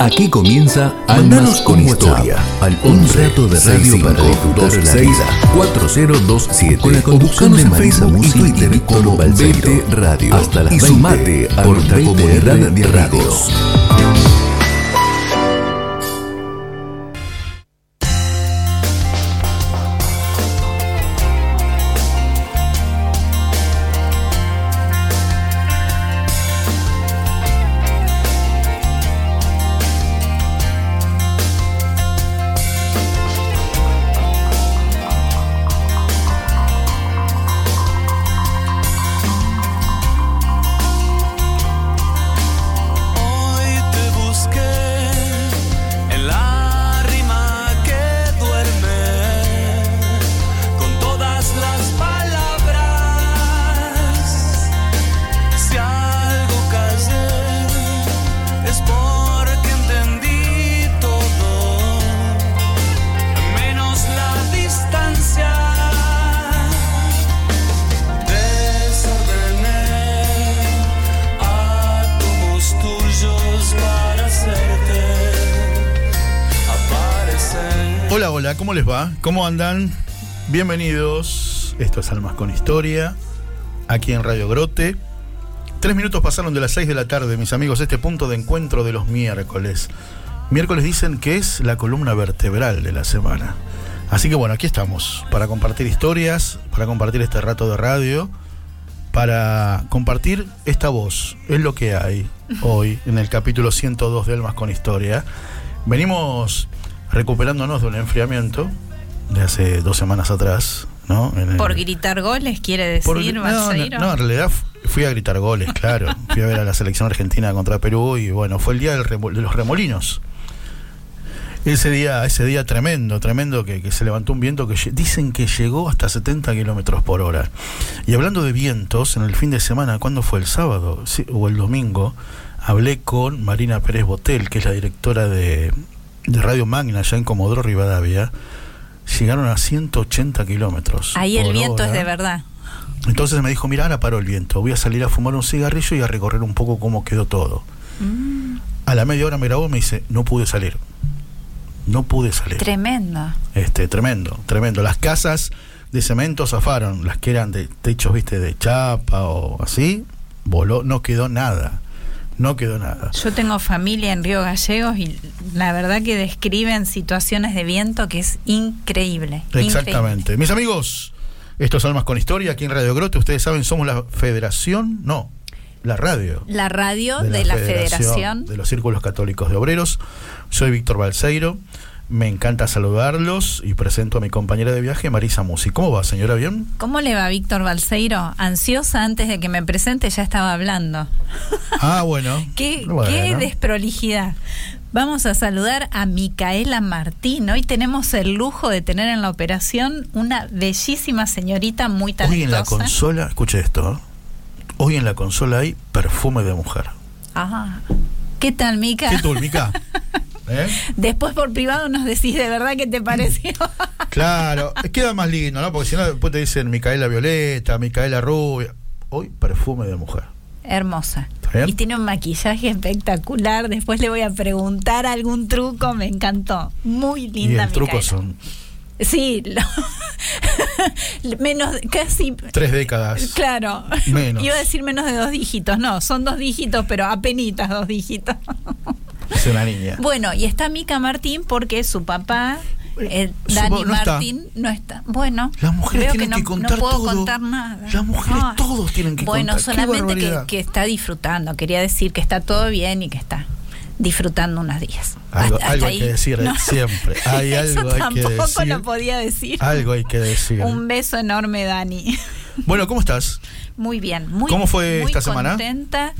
Aquí comienza Almas con Historia, al un rato de radio para disfrutar la vida. 4027 con la conducción de Facebook y Twitter como Balseiro Radio. Hasta las y sumate a nuestra comunidad de radios. ¿Cómo andan? Bienvenidos. Esto es Almas con Historia, aquí en Radio Grote. Tres minutos pasaron de las seis de la tarde, mis amigos, este punto de encuentro de los miércoles. Miércoles dicen que es la columna vertebral de la semana. Así que bueno, aquí estamos, para compartir historias, para compartir este rato de radio, para compartir esta voz. Es lo que hay hoy en el capítulo 102 de Almas con Historia. Venimos recuperándonos de un enfriamiento de hace dos semanas atrás, ¿no? En el- Por gritar goles, quiere decir, por- no, no, Balseiro? no, en realidad fu- fui a gritar goles, claro. Fui a ver a la selección argentina contra Perú y bueno, fue el día del de los remolinos. Ese día, ese día tremendo, tremendo, que, que se levantó un viento que dicen que llegó hasta 70 kilómetros por hora. Y hablando de vientos, en el fin de semana, ¿cuándo fue? ¿El sábado Sí, o el domingo? Hablé con Marina Pérez Botel, que es la directora de, de Radio Magna, allá en Comodoro Rivadavia. Llegaron a 180 kilómetros. Ahí el viento es de verdad. Entonces me dijo, mira, ahora paró el viento, voy a salir a fumar un cigarrillo y a recorrer un poco cómo quedó todo. Mm, A la media hora me grabó y me dice, no pude salir. No pude salir. tremendo. Este, tremendo, tremendo. Las casas de cemento zafaron, las que eran de techos, viste, de chapa o así, voló, no quedó nada. No quedó nada. Yo tengo familia en Río Gallegos y la verdad que describen situaciones de viento que es increíble. Exactamente. Mis amigos, esto es Almas con Historia, aquí en Radio Grote, ustedes saben, somos la federación, no, la radio. La radio de la, Federación. de los Círculos Católicos de Obreros. Soy Víctor Balseiro. Me encanta saludarlos y presento a mi compañera de viaje, Marisa Musi. ¿Cómo va, señora? ¿Bien? ¿Cómo le va, Víctor Balseiro? Ansiosa antes de que me presente, ya estaba hablando. Ah, bueno. ¿Qué, Bueno. qué desprolijidad. Vamos a saludar a Micaela Martín. Hoy tenemos el lujo de tener en la operación una bellísima señorita muy talentosa. Hoy en la consola, escuche esto, ¿eh? hoy en la consola hay perfume de mujer. Ah, ¿qué tal, Mica? ¿Qué tú, Mica? ¿Eh? Después por privado nos decís de verdad qué te pareció. Claro, queda más lindo, ¿no? Porque si no, después te dicen Micaela Violeta, Micaela Rubia. Hoy perfume de mujer. Hermosa. Y tiene un maquillaje espectacular. Después le voy a preguntar algún truco. Me encantó. Muy linda. y el truco Micaela. son Sí, lo- menos, casi. tres décadas. Claro. Menos. Iba a decir menos de dos dígitos. No, son dos dígitos, pero apenitas dos dígitos. Es una niña. Bueno, y está Mica Martín porque su papá, eh, Su Dani no está. Martín, no está. Bueno, Las mujeres tienen no, que contar no puedo todo. contar nada. Las mujeres todos tienen que bueno, contar. Qué solamente que, está disfrutando. Quería decir que está todo bien y que está disfrutando unos días. Algo, Hasta- algo hasta hay que decir No. siempre. Hay Eso algo hay que tampoco decir. lo podía decir. Algo hay que decir. Un beso enorme, Dani. Bueno, ¿cómo estás? Muy bien, muy ¿Cómo fue muy esta semana? contenta.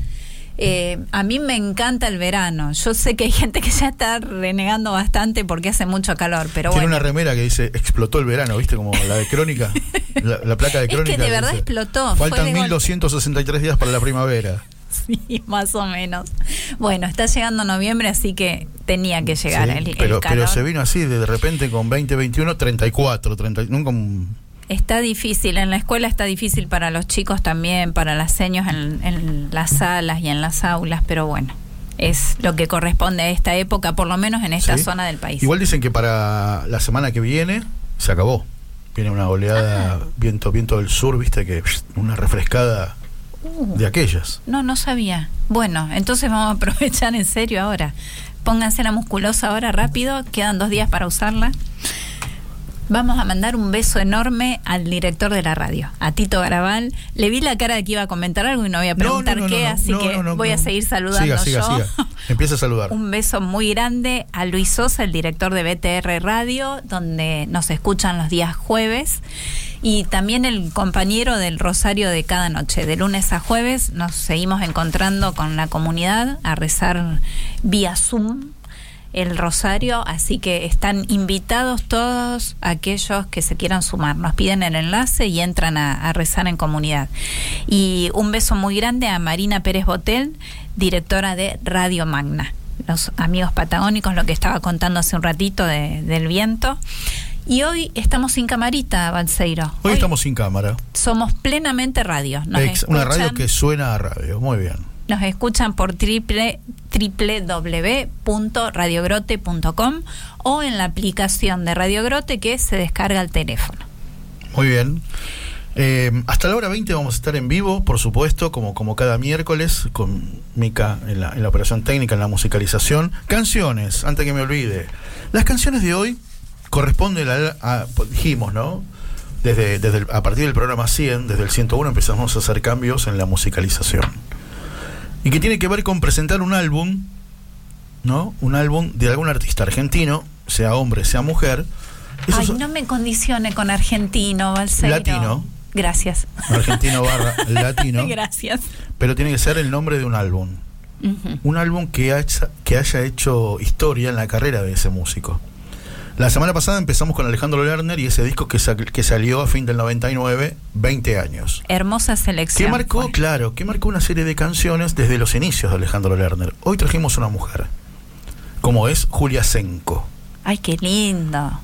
Eh, a mí me encanta el verano. Yo sé que hay gente que ya está renegando bastante porque hace mucho calor, pero Tiene bueno. una remera que dice explotó el verano, ¿viste? Como la de Crónica. La, la placa de Es que Crónica. de verdad dice, explotó, Faltan de golpe". 1263 días para la primavera. Sí, más o menos. Bueno, está llegando noviembre, así que tenía que llegar Sí, el, el pero, calor. pero se vino así de repente con 20, 21, 34, 30, nunca un- Está difícil, en la escuela está difícil para los chicos también, para las seños en, en las salas y en las aulas, pero bueno, es lo que corresponde a esta época, por lo menos en esta Sí. zona del país. Igual dicen que para la semana que viene se acabó. Viene una oleada, Ah. viento, viento del sur, viste que una refrescada Uh. de aquellas. No, no sabía. Bueno, entonces vamos a aprovechar en serio ahora. Pónganse la musculosa ahora rápido, quedan dos días para usarla. Vamos a mandar un beso enorme al director de la radio, a Tito Garabal. Le vi la cara de que iba a comentar algo y no voy a preguntar no, no, qué, así que voy a seguir saludando Siga, siga, yo. siga. Empieza a saludar. Un beso muy grande a Luis Sosa, el director de BTR Radio, donde nos escuchan los días jueves. Y también el compañero del Rosario de cada noche. De lunes a jueves nos seguimos encontrando con la comunidad a rezar vía Zoom el Rosario, así que están invitados todos aquellos que se quieran sumar. Nos piden el enlace y entran a, a rezar en comunidad. Y un beso muy grande a Marina Pérez Botel, directora de Radio Magna. Los amigos patagónicos, lo que estaba contando hace un ratito de- del viento. Y hoy estamos sin camarita, Balseiro. Hoy estamos sin cámara. somos plenamente radio. Nos Ex- una radio que suena a radio. Muy bien. Nos escuchan por triple www.radiogrote.com o en la aplicación de Radio Grote que se descarga al teléfono. Muy bien. Eh, hasta la hora 20 vamos a estar en vivo, por supuesto, como, como cada miércoles, con Mica en la, en la operación técnica, en la musicalización. Canciones, antes que me olvide. Las canciones de hoy corresponden a, a- pues, dijimos, ¿no? Desde, desde el- a partir del programa 100, desde el 101 empezamos a hacer cambios en la musicalización. Y que tiene que ver con presentar un álbum, ¿no? Un álbum de algún artista argentino, sea hombre, sea mujer. Ay, no me condicione con argentino, Balseiro. Latino. Gracias. argentino barra latino, Gracias. pero tiene que ser el nombre de un álbum. Un álbum que haya, que haya hecho historia en la carrera de ese músico. La semana pasada empezamos con Alejandro Lerner y ese disco que, sa- que salió a fin del 99, 20 años. Hermosa Que selección. marcó, fue. claro, que marcó una serie de canciones desde los inicios de Alejandro Lerner. Hoy trajimos una mujer, como es Julia Senko. Ay, qué lindo.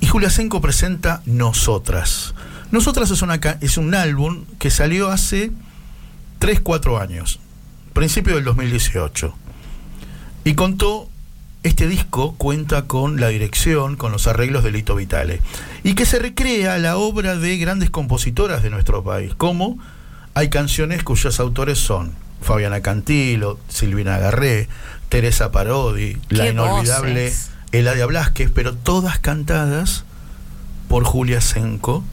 Y Julia Senko presenta Nosotras. Nosotras es, una, es un álbum que salió hace 3, 4 años, principio del 2018. Y contó, este disco cuenta con la dirección, con los arreglos de Lito Vitale. Y que se recrea la obra de grandes compositoras de nuestro país, como hay canciones cuyos autores son Fabiana Cantilo, Silvina Garré, Teresa Parodi, la inolvidable voces. Eladia Blasquez, pero todas cantadas por Julia Senko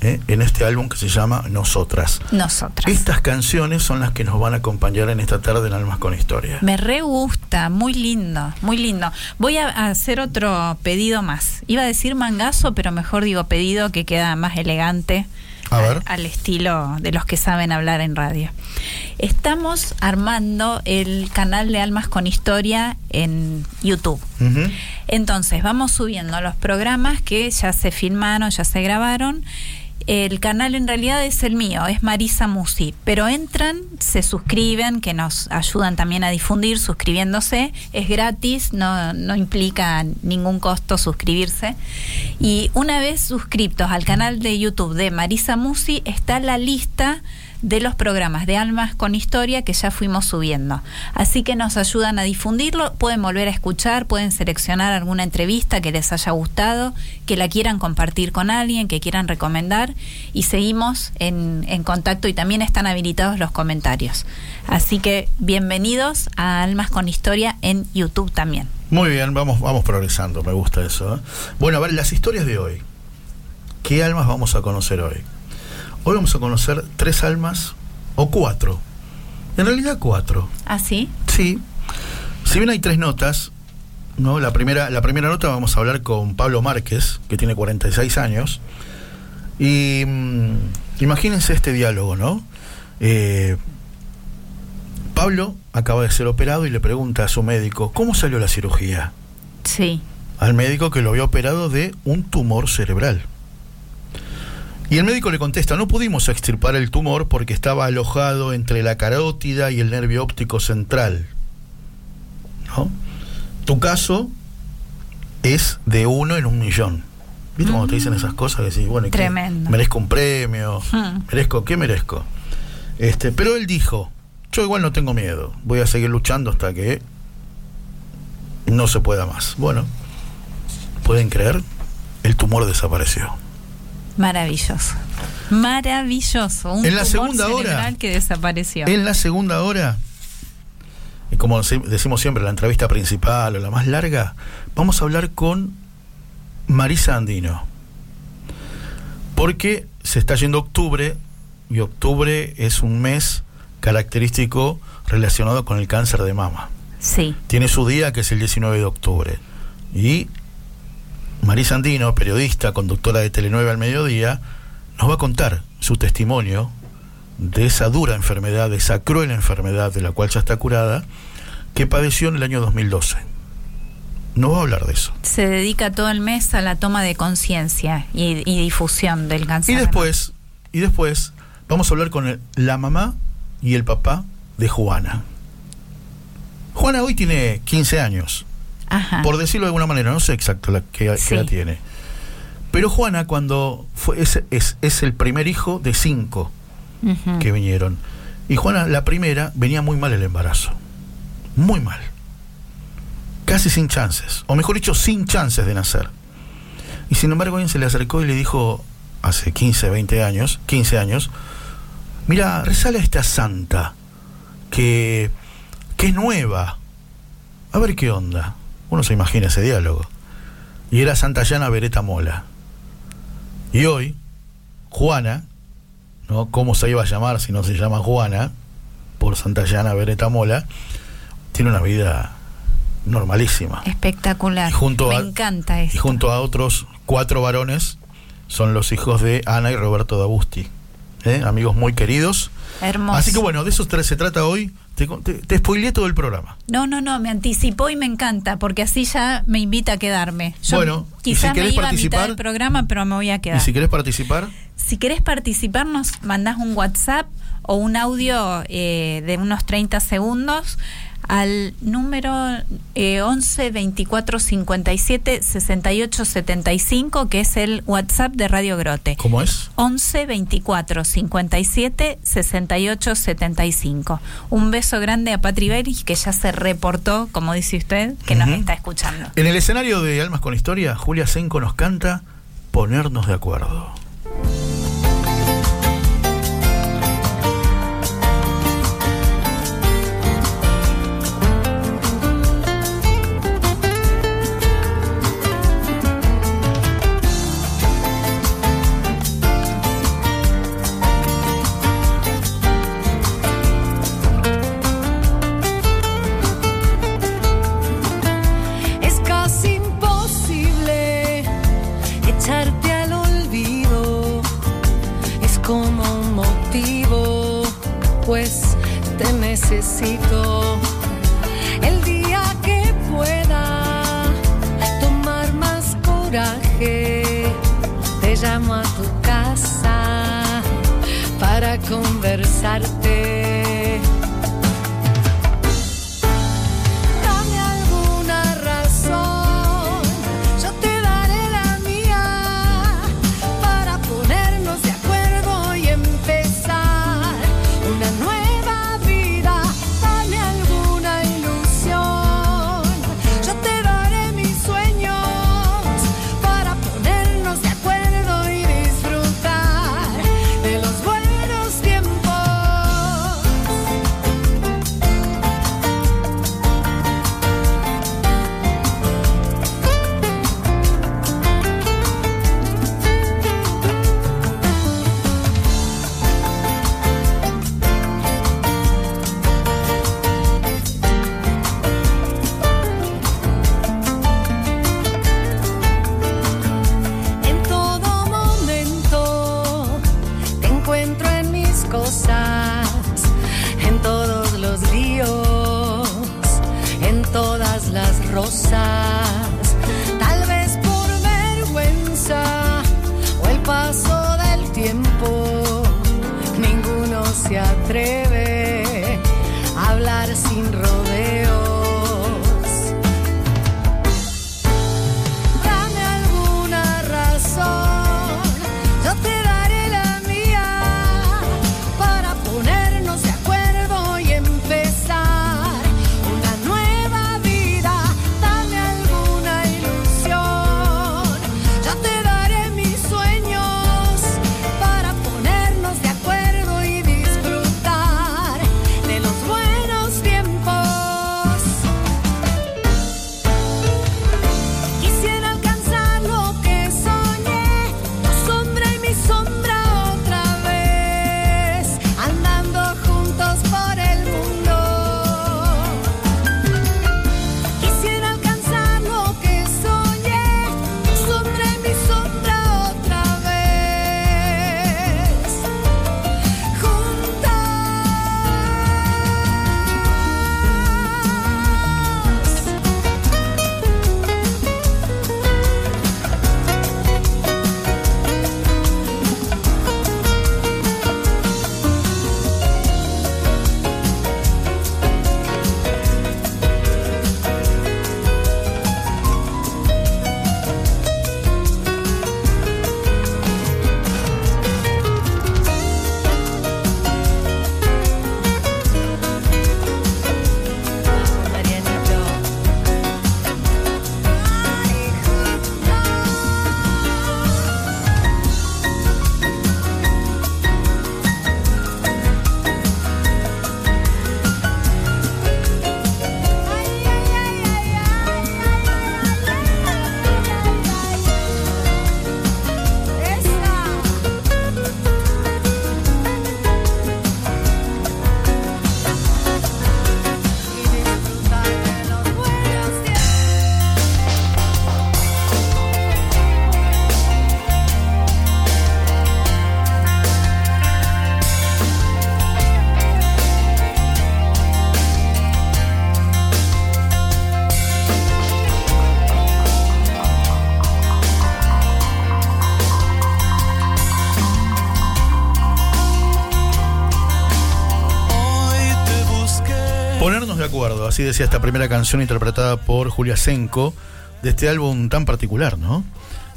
¿eh? en este álbum que se llama Nosotras. Nosotras. Estas canciones son las que nos van a acompañar en esta tarde en Almas con Historia. Me re gusta, muy lindo, muy lindo. Voy a hacer otro pedido más. Iba a decir mangazo, pero mejor digo pedido que queda más elegante. A al- ver. Al estilo de los que saben hablar en radio. Estamos armando el canal de Almas con Historia en YouTube. Entonces, vamos subiendo los programas que ya se filmaron, ya se grabaron. El canal en realidad es el mío, es Marisa Musi, pero entran, se suscriben, que nos ayudan también a difundir suscribiéndose, es gratis, no, no implica ningún costo suscribirse. Y una vez suscriptos al canal de YouTube de Marisa Musi, está la lista de los programas de Almas con Historia que ya fuimos subiendo. Así que nos ayudan a difundirlo, pueden volver a escuchar, pueden seleccionar alguna entrevista que les haya gustado, que la quieran compartir con alguien, que quieran recomendar y seguimos en, contacto y también están habilitados los comentarios. Así que bienvenidos a Almas con Historia en YouTube también. Muy bien, vamos, vamos progresando, me gusta eso. ¿eh? Bueno, a ver, las historias de hoy. ¿Qué almas vamos a conocer hoy? Hoy vamos a conocer tres almas o cuatro. En realidad cuatro. ¿Así? Sí. Si bien hay tres notas, ¿no? La primera, la primera nota vamos a hablar con Pablo Márquez, que tiene 46 años. Y mm, imagínense este diálogo, ¿no? Eh, Pablo acaba de ser operado y le pregunta a su médico, ¿cómo salió la cirugía? Sí. Al médico que lo había operado de un tumor cerebral. Y el médico le contesta, no pudimos extirpar el tumor porque estaba alojado entre la carótida y el nervio óptico central. ¿No? Tu caso es de uno en un millón. ¿Viste cuando te dicen esas cosas? Decís, bueno. Tremendo. merezco un premio, Hmm. merezco, ¿qué merezco? Este, pero él dijo, Yo igual no tengo miedo. Voy a seguir luchando hasta que no se pueda más. Bueno, ¿pueden creer? El tumor desapareció. Maravilloso. Maravilloso. Un En la segunda hora- que desapareció. En la segunda hora, y como decimos siempre, la entrevista principal o la más larga, vamos a hablar con Marisa Andino. Porque se está yendo octubre y octubre es un mes característico relacionado con el cáncer de mama. Sí. Tiene su día que es el 19 de octubre. Y Marisa Andino, periodista, conductora de Telenueve al mediodía, nos va a contar su testimonio de esa dura enfermedad, de esa cruel enfermedad de la cual ya está curada, que padeció en el año 2012. No va a hablar de eso. Se dedica todo el mes a la toma de conciencia y, y difusión del cáncer. Y después, y después vamos a hablar con el- la mamá y el papá de Juana. Juana hoy tiene 15 años. Ajá. por decirlo de alguna manera, no sé exacto la que, Sí. edad tiene. Pero Juana, cuando fue, es, es, es el primer hijo de cinco que vinieron. Y Juana, la primera, venía muy mal el embarazo. Muy mal. Casi sin chances. O mejor dicho, sin chances de nacer. Y sin embargo, alguien se le acercó y le dijo, hace 15, 20 años, 15 años, mira, resale a esta santa, que, que es nueva. A ver qué onda. Uno se imagina ese diálogo. Y era Santa Llana Beretta Mola. Y hoy, Juana, ¿no? ¿Cómo se iba a llamar si no se llama Juana? Por Santa Llana Beretta Mola, tiene una vida normalísima. Espectacular. Y junto Me a- encanta Y esto. junto a otros cuatro varones, son los hijos de Ana y Roberto Dabusti. ¿eh? Amigos muy queridos. Hermoso. Así que bueno, de eso se trata hoy. Te, te, te spoileé todo el programa. No, no, no, me anticipó y me encanta, porque así ya me invita a quedarme. Yo Bueno, y si quizás me iba a mitad participar- del programa, pero me voy a quedar. Y si querés participar, Si querés participar, nos mandás un WhatsApp o un audio eh, de unos 30 segundos al número eh, 11 24 57 68 75, que es el WhatsApp de Radio Grote. ¿cómo es? 11 24 57 68 75. Un beso grande a Patri Beris, que ya se reportó, como dice usted, que nos Ujú. está escuchando. En el escenario de Almas con Historia, Julia Senco nos canta Ponernos de acuerdo. Necesito. El día que pueda tomar más coraje, te llamo a tu casa para conversarte. Acuerdo, así decía esta primera canción interpretada por Julia Senko de este álbum tan particular, ¿no?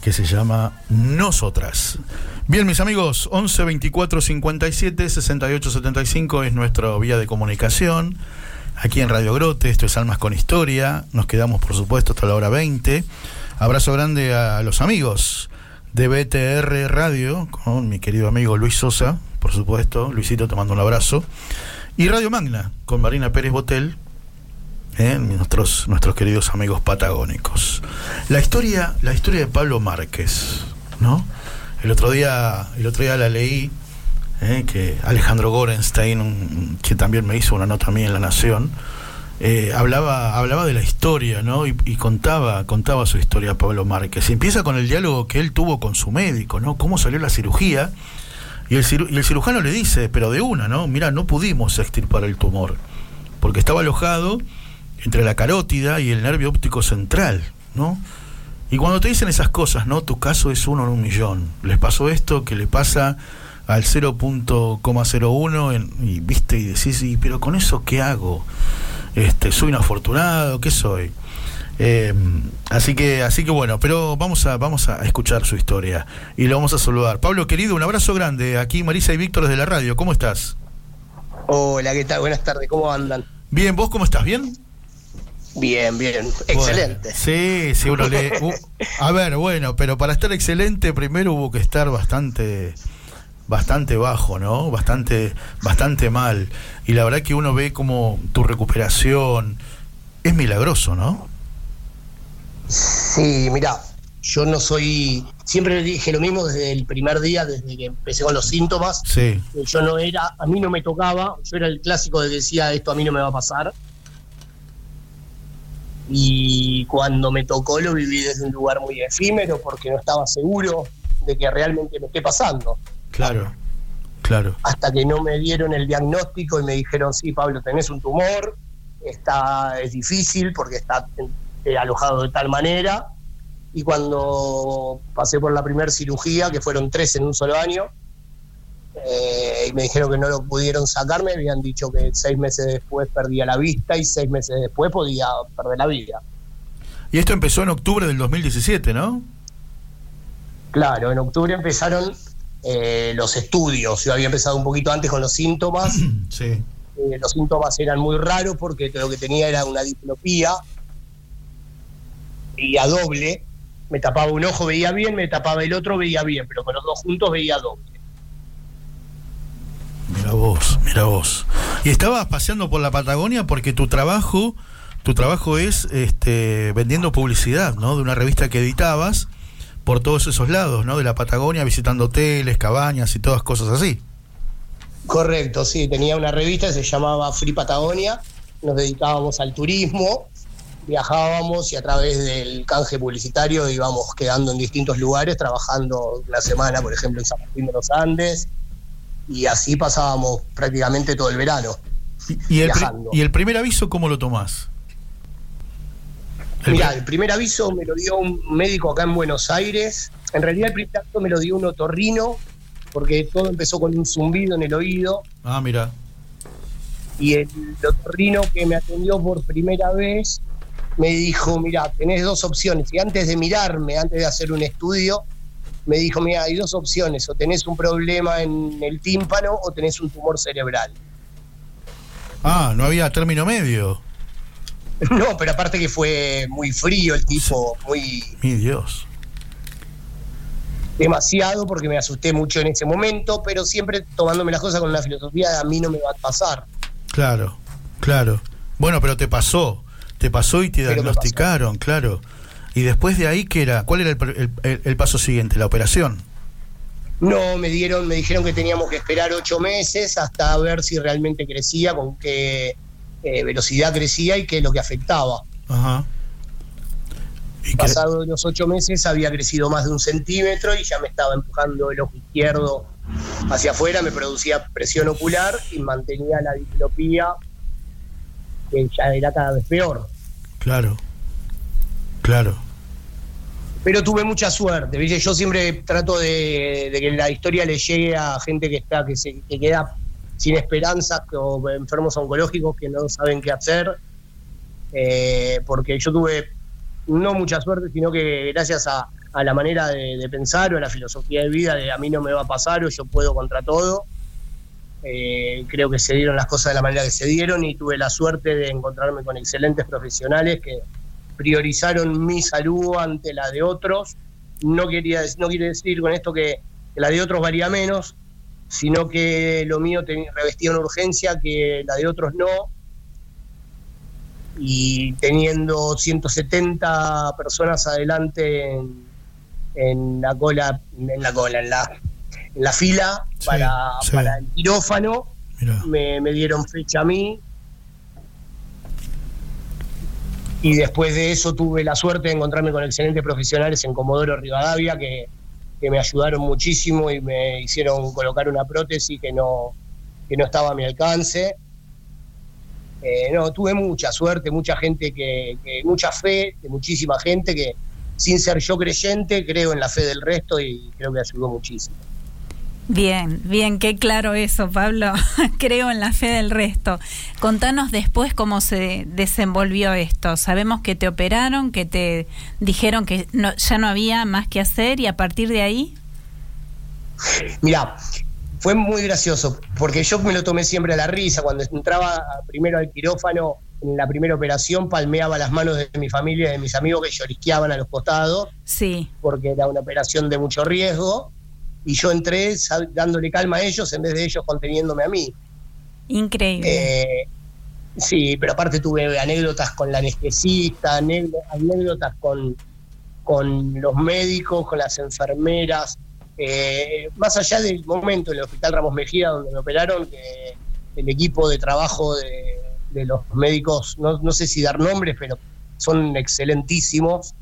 Que se llama Nosotras. Bien, mis amigos, 11 24 57 68 75 es nuestra vía de comunicación. Aquí en Radio Grote, esto es Almas con Historia. Nos quedamos, por supuesto, hasta la hora 20. Abrazo grande a los amigos de BTR Radio, con mi querido amigo Luis Sosa, por supuesto. Luisito, te mando un abrazo. Y Radio Magna, con Marina Pérez Botel, ¿eh? nuestros, nuestros queridos amigos patagónicos. La historia, la historia de Pablo Márquez, ¿no? El otro día, el otro día la leí, ¿eh? que Alejandro Gorenstein, que también me hizo una nota a mí en La Nación, eh, hablaba, hablaba de la historia, ¿no? Y, contaba, contaba su historia Pablo Márquez. Empieza con el diálogo que él tuvo con su médico, ¿no? Cómo salió la cirugía. Y el, y el cirujano le dice, pero de una, ¿no? Mira, no pudimos extirpar el tumor, porque estaba alojado entre la carótida y el nervio óptico central, ¿no? Y cuando te dicen esas cosas, ¿no? Tu caso es uno en un millón. Les pasó esto que le pasa al 0.01 en- y viste y decís, "Y, pero con eso qué hago? Este, soy un afortunado, ¿qué soy? Eh, así que, así que bueno, pero vamos a, vamos a escuchar su historia y lo vamos a saludar. Pablo querido, un abrazo grande. Aquí Marisa y Víctor desde la radio. ¿Cómo estás? Hola, ¿qué tal? Buenas tardes, ¿cómo andan? Bien, ¿vos cómo estás? ¿Bien? Bien, bien, excelente. Bueno, sí, sí, uno le. a ver, bueno, pero para estar excelente primero hubo que estar bastante bastante bajo, ¿no? Bastante bastante mal. Y la verdad que uno ve como tu recuperación es milagroso, ¿no? Sí, mira, yo no soy, siempre le dije lo mismo desde el primer día, desde que empecé con los síntomas, Sí. que yo no era, a mí no me tocaba, yo era el clásico de que decía esto a mí no me va a pasar. Y cuando me tocó lo viví desde un lugar muy efímero porque no estaba seguro de que realmente me esté pasando. Claro. Claro. hasta que no me dieron el diagnóstico y me dijeron, sí, Pablo, tenés un tumor, está, es difícil porque está eh, alojado de tal manera. Y cuando pasé por la primera cirugía, que fueron tres en un solo año, eh, y me dijeron que no lo pudieron sacar, me habían dicho que seis meses después perdía la vista y seis meses después podía perder la vida. Y esto empezó en octubre del 2017, ¿no? Claro, en octubre empezaron eh, los estudios. Yo había empezado un poquito antes con los síntomas. Sí. Eh, los síntomas eran muy raros porque lo que tenía era una diplopía, veía doble, me tapaba un ojo, veía bien, me tapaba el otro, veía bien, pero con los dos juntos veía doble. Mira vos, mira vos. Y estabas paseando por la Patagonia porque tu trabajo, tu trabajo es este vendiendo publicidad, ¿no? De una revista que editabas por todos esos lados, ¿no? De la Patagonia, visitando hoteles, cabañas y todas cosas así. Correcto, sí, tenía una revista que se llamaba Free Patagonia, nos dedicábamos al turismo, viajábamos y a través del canje publicitario íbamos quedando en distintos lugares, trabajando una semana, por ejemplo, en San Martín de los Andes, y así pasábamos prácticamente todo el verano. Y, y el, pri- Viajando. y el primer aviso, ¿cómo lo tomás? Mira, el primer aviso me lo dio un médico acá en Buenos Aires. En realidad el primer aviso me lo dio un otorrino, porque todo empezó con un zumbido en el oído. Ah, mira. Y el otorrino que me atendió por primera vez me dijo, mira, tenés dos opciones. Y antes de mirarme, antes de hacer un estudio, me dijo, mira, hay dos opciones. O tenés un problema en el tímpano o tenés un tumor cerebral. Ah, no había término medio. No, pero aparte que fue muy frío el tipo, muy Mi Dios. demasiado porque me asusté mucho en ese momento, pero siempre tomándome las cosas con la filosofía de a mí no me va a pasar. Claro, claro. Bueno, pero te pasó. Te pasó y te diagnosticaron, claro. Y después de ahí, ¿qué era? ¿Cuál era el, el- el- el paso siguiente? ¿La operación? No, me dieron, me dijeron que teníamos que esperar ocho meses hasta ver si realmente crecía, con qué eh, velocidad crecía y qué es lo que afectaba. Ajá. ¿Y qué- Pasado los ocho meses había crecido más de un centímetro y ya me estaba empujando el ojo izquierdo hacia afuera, me producía presión ocular y mantenía la diplopía que ya era cada vez peor. Claro. Claro. Pero tuve mucha suerte, ¿viste? Yo siempre trato de, que la historia le llegue a gente que está, que se que queda sin esperanzas o enfermos oncológicos que no saben qué hacer, eh, porque yo tuve no mucha suerte, sino que gracias a, a la manera de, de pensar o a la filosofía de vida de a mí no me va a pasar o yo puedo contra todo, eh, creo que se dieron las cosas de la manera que se dieron y tuve la suerte de encontrarme con excelentes profesionales que priorizaron mi salud ante la de otros. No, quería, no quiere decir con esto que, la de otros valía menos, sino que lo mío revestía una urgencia que la de otros no. Y teniendo 170 personas adelante en, en la cola, en la cola, en la, en la fila Sí, para, sí. para el quirófano, me, me dieron fecha a mí. Y después de eso tuve la suerte de encontrarme con excelentes profesionales en Comodoro Rivadavia que, que me ayudaron muchísimo y me hicieron colocar una prótesis que no, que no estaba a mi alcance. Eh, no, tuve mucha suerte, mucha gente que, que, mucha fe de muchísima gente que sin ser yo creyente, creo en la fe del resto y creo que ayudó muchísimo. Bien, bien, qué claro eso, Pablo. Creo en la fe del resto. Contanos después cómo se desenvolvió esto. Sabemos que te operaron, que te dijeron que no, ya no había más que hacer y a partir de ahí. Mirá, fue muy gracioso, porque yo me lo tomé siempre a la risa. Cuando entraba primero al quirófano, en la primera operación, palmeaba las manos de mi familia y de mis amigos que llorisqueaban a los costados, Sí, porque era una operación de mucho riesgo. Y yo entré dándole calma a ellos en vez de ellos conteniéndome a mí. increíble. Eh, sí, pero aparte tuve anécdotas con la anestesista, anécdo- anécdotas con, con los médicos, con las enfermeras. Eh, más allá del momento en el Hospital Ramos Mejía donde me operaron, que el equipo de trabajo de, de los médicos, no, no sé si dar nombres, pero son excelentísimos.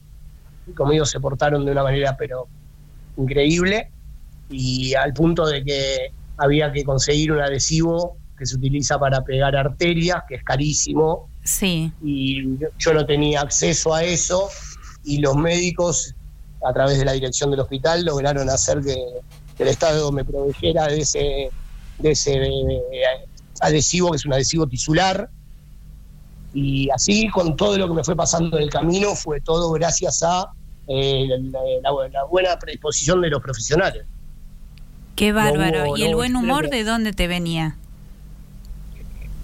Y conmigo se portaron de una manera, pero increíble. Y al punto de que había que conseguir un adhesivo que se utiliza para pegar arterias, que es carísimo, Sí, y yo no tenía acceso a eso, y los médicos, a través de la dirección del hospital, lograron hacer que, que el Estado me proveyera de ese, de ese eh, adhesivo, que es un adhesivo tisular, y así con todo lo que me fue pasando en el camino, fue todo gracias a eh, la, la- la buena predisposición de los profesionales. Qué bárbaro. hubo- ¿Y el no, buen humor que- de dónde te venía?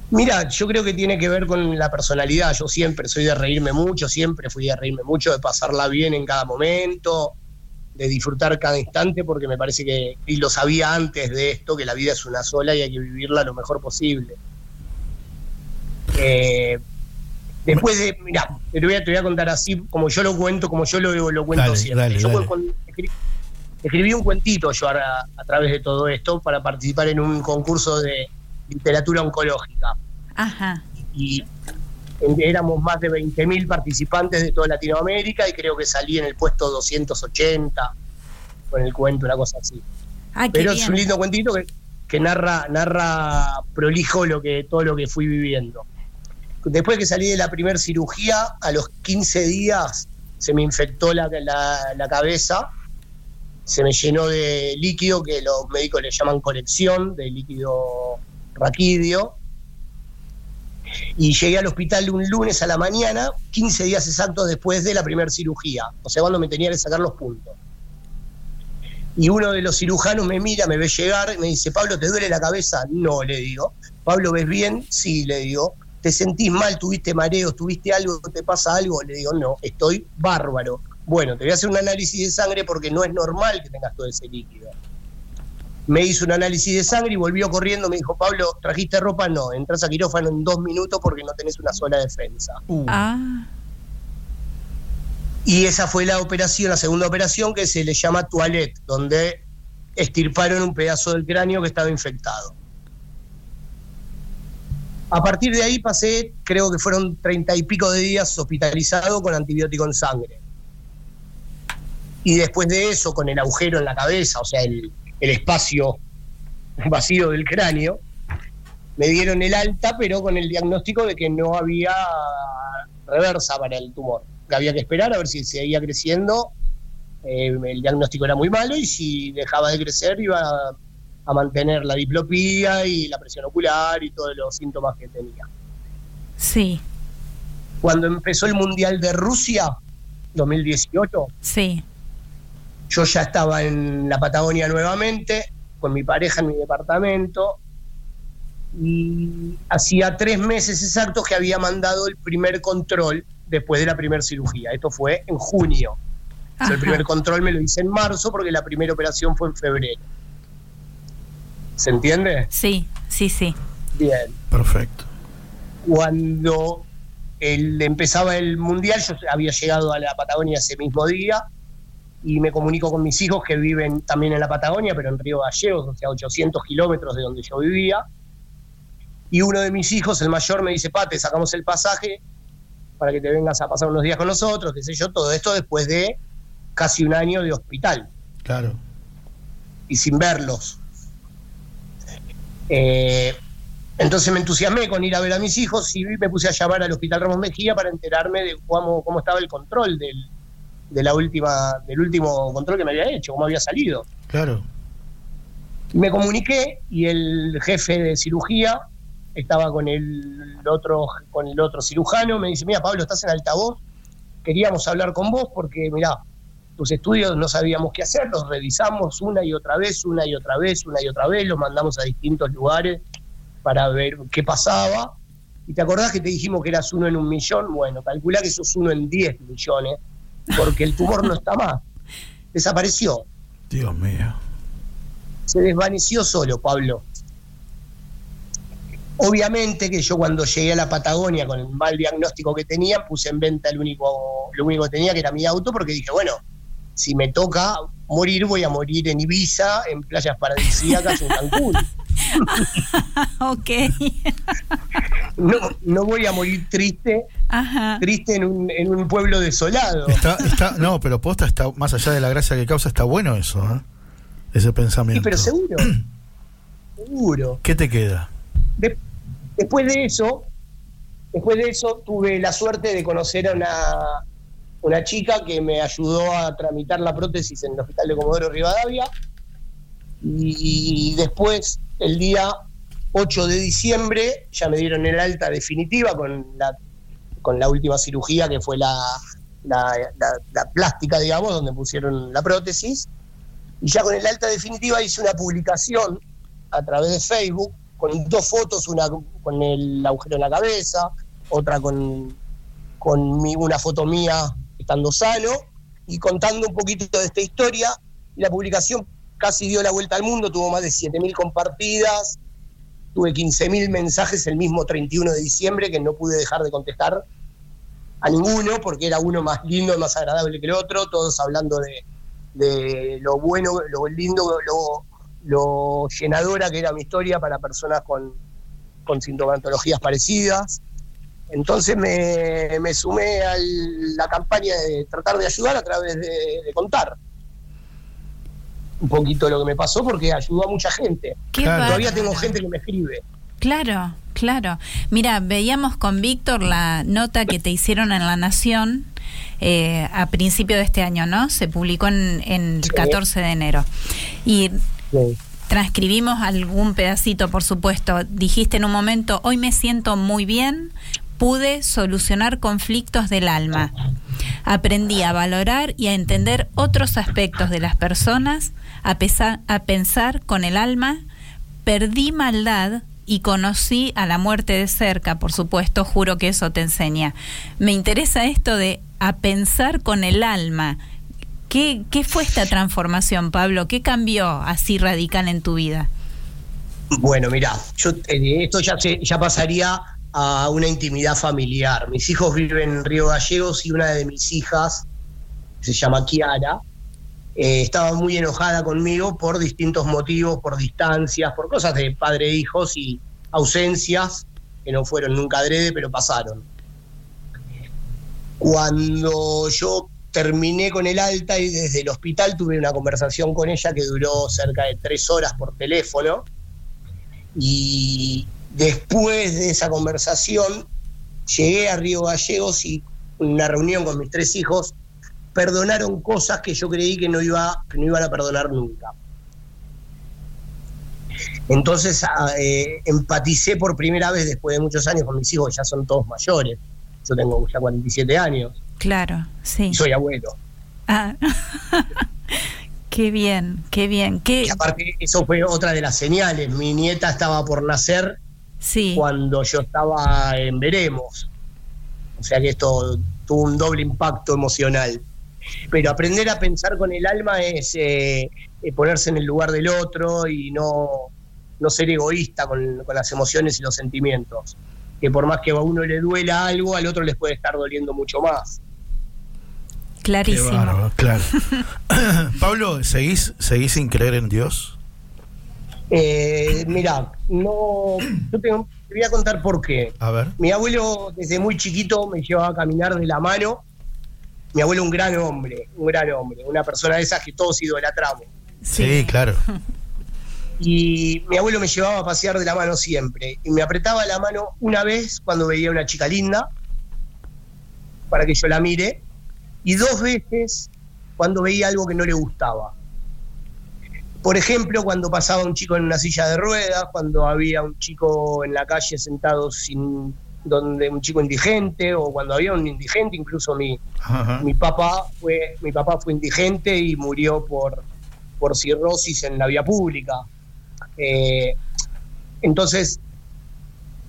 Mira, yo creo que tiene que ver con la personalidad. Yo siempre soy de reírme mucho, siempre fui de reírme mucho, de pasarla bien en cada momento, de disfrutar cada instante, porque me parece que, y lo sabía antes de esto, que la vida es una sola y hay que vivirla lo mejor posible. Eh, después de, mira, te voy, a, te voy a contar así, como yo lo cuento, como yo lo, lo cuento Dale, siempre. dale, yo dale. Escribí un cuentito yo a, a través de todo esto para participar en un concurso de literatura oncológica Ajá, y éramos más de 20.000 participantes de toda Latinoamérica y creo que salí en el puesto 280 con el cuento, una cosa así. ah, Pero es un lindo cuentito que, que narra, narra prolijo lo que, todo lo que fui viviendo. Después que salí de la primera cirugía, a los 15 días se me infectó la, la- la cabeza, se me llenó de líquido que los médicos le llaman colección, de líquido raquídeo. Y llegué al hospital un lunes a la mañana, 15 días exactos después de la primera cirugía, o sea, cuando me tenía que sacar los puntos. Y uno de los cirujanos me mira, me ve llegar y me dice, Pablo, ¿te duele la cabeza? No, le digo. Pablo, ¿ves bien? Sí, le digo. ¿Te sentís mal? ¿Tuviste mareos? ¿Tuviste algo? ¿Te pasa algo? Le digo, no, estoy bárbaro. Bueno, te voy a hacer un análisis de sangre porque no es normal que tengas todo ese líquido. Me hizo un análisis de sangre y volvió corriendo. Me dijo, Pablo, ¿trajiste ropa? No, entras a quirófano en dos minutos porque no tenés una sola defensa. Ah, Y esa fue la operación, la segunda operación que se le llama toilette, donde estirparon un pedazo del cráneo que estaba infectado. A partir de ahí pasé, creo que fueron treinta y pico de días hospitalizado con antibiótico en sangre. Y después de eso, con el agujero en la cabeza, o sea, el, el espacio vacío del cráneo, me dieron el alta, pero con el diagnóstico de que no había reversa para el tumor. Que había que esperar a ver si seguía creciendo. Eh, el diagnóstico era muy malo y si dejaba de crecer iba a, a mantener la diplopía y la presión ocular y todos los síntomas que tenía. Sí, Cuando empezó el Mundial de Rusia, 2018, sí. Yo ya estaba en la Patagonia nuevamente, con mi pareja en mi departamento, y hacía tres meses exactos que había mandado el primer control después de la primera cirugía. Esto fue en junio. O sea, el primer control me lo hice en marzo porque la primera operación fue en febrero. ¿Se entiende? Sí, sí, sí. Bien. Perfecto. Cuando el- empezaba el mundial, yo había llegado a la Patagonia ese mismo día y me comunico con mis hijos que viven también en la Patagonia, pero en Río Gallegos, o sea, 800 kilómetros de donde yo vivía. Y uno de mis hijos, el mayor, me dice, Pate, sacamos el pasaje para que te vengas a pasar unos días con nosotros, qué sé yo, todo esto después de casi un año de hospital Claro. y sin verlos. Eh, entonces me entusiasmé con ir a ver a mis hijos y me puse a llamar al Hospital Ramos Mejía para enterarme de cómo, cómo estaba el control del, de la última, del último control que me había hecho, cómo había salido. Claro. Me comuniqué y el jefe de cirugía estaba con el otro, con el otro cirujano, me dice, mira Pablo, estás en altavoz, queríamos hablar con vos porque, mira, tus estudios no sabíamos qué hacer, los revisamos una y otra vez, una y otra vez, una y otra vez, los mandamos a distintos lugares para ver qué pasaba. Y te acordás que te dijimos que eras uno en un millón, bueno, calcula que sos uno en 10 millones, porque el tumor no está más, desapareció, Dios mío. se desvaneció solo, Pablo. Obviamente que yo cuando llegué a la Patagonia con el mal diagnóstico que tenía, puse en venta el único, lo único que tenía, que era mi auto, porque dije, bueno, si me toca morir, voy a morir en Ibiza, en playas paradisíacas, en Cancún. ok. No, no voy a morir triste, Ajá. triste en un, en un pueblo desolado. Está, está, no, pero posta está, más allá de la gracia que causa, está bueno eso, ¿eh? Ese Sí, pensamiento. pero seguro. seguro. ¿Qué te queda? De- después de eso, después de eso tuve la suerte de conocer a una, una chica que me ayudó a tramitar la prótesis en el hospital de Comodoro Rivadavia. Y después, el día 8 de diciembre, ya me dieron el alta definitiva con la, con la última cirugía que fue la, la, plástica, digamos, donde pusieron la prótesis. Y ya con el alta definitiva hice una publicación a través de Facebook con dos fotos, una con el agujero en la cabeza, otra con, con mi- una foto mía estando sano y contando un poquito de esta historia. La publicación casi dio la vuelta al mundo, tuvo más de 7.000 compartidas, tuve 15.000 mensajes el mismo 31 de diciembre que no pude dejar de contestar a ninguno porque era uno más lindo más agradable que el otro, todos hablando de, lo bueno, lo lindo, lo, lo llenadora que era mi historia para personas con, con sintomatologías parecidas. Entonces me, me sumé a la campaña de tratar de ayudar a través de contar un poquito lo que me pasó porque ayudó a mucha gente. Claro. Todavía tengo gente que me escribe. Claro, claro. Mira, veíamos con Víctor la nota que te hicieron en La Nación eh, a principio de este año, ¿no? Se publicó en, en el Sí. 14 de enero. Y transcribimos algún pedacito, por supuesto. Dijiste en un momento, hoy me siento muy bien, pude solucionar conflictos del alma. Aprendí a valorar y a entender otros aspectos de las personas, a, pesar, a pensar con el alma, perdí maldad y conocí a la muerte de cerca, por supuesto, juro que eso te enseña. Me interesa esto de a pensar con el alma. ¿Qué, qué fue esta transformación, Pablo? ¿Qué cambió así radical en tu vida? Bueno, mira, yo eh, esto ya se, ya pasaría a una intimidad familiar. Mis hijos viven en Río Gallegos y una de mis hijas, se llama Kiara, eh, estaba muy enojada conmigo por distintos motivos, por distancias, por cosas de padre e hijos y ausencias que no fueron nunca adrede, pero pasaron. Cuando yo terminé con el alta y desde el hospital tuve una conversación con ella que duró cerca de tres horas por teléfono. Y después de esa conversación llegué a Río Gallegos y en una reunión con mis tres hijos perdonaron cosas que yo creí que no, iba, que no iban a perdonar nunca. Entonces ah, eh, empaticé por primera vez después de muchos años con mis hijos, ya son todos mayores. Yo tengo ya 47 años Claro, sí. soy abuelo. Ah. qué bien, qué bien. Qué, Y aparte, eso fue otra de las señales. Mi nieta estaba por nacer sí. cuando yo estaba en Veremos. O sea que esto tuvo un doble impacto emocional. Pero aprender a pensar con el alma es eh, eh, ponerse en el lugar del otro y no, no ser egoísta con, con las emociones y los sentimientos. Que por más que a uno le duela algo, al otro les puede estar doliendo mucho más. Qué Clarísimo. bárbaro, claro. Pablo, ¿seguís, ¿seguís sin creer en Dios? Eh, mira, no, yo tengo- te voy a contar por qué. A ver. Mi abuelo desde muy chiquito me llevaba a caminar de la mano. Mi abuelo un gran hombre, un gran hombre, una persona de esas que todos idolatramos. Sí, claro. Y mi abuelo me llevaba a pasear de la mano siempre. Y me apretaba la mano una vez cuando veía una chica linda, para que yo la mire, y dos veces cuando veía algo que no le gustaba. Por ejemplo, cuando pasaba un chico en una silla de ruedas, cuando había un chico en la calle sentado sin donde un chico indigente o cuando había un indigente, incluso mi, Ajá. mi papá fue mi papá fue indigente y murió por por cirrosis en la vía pública Eh, entonces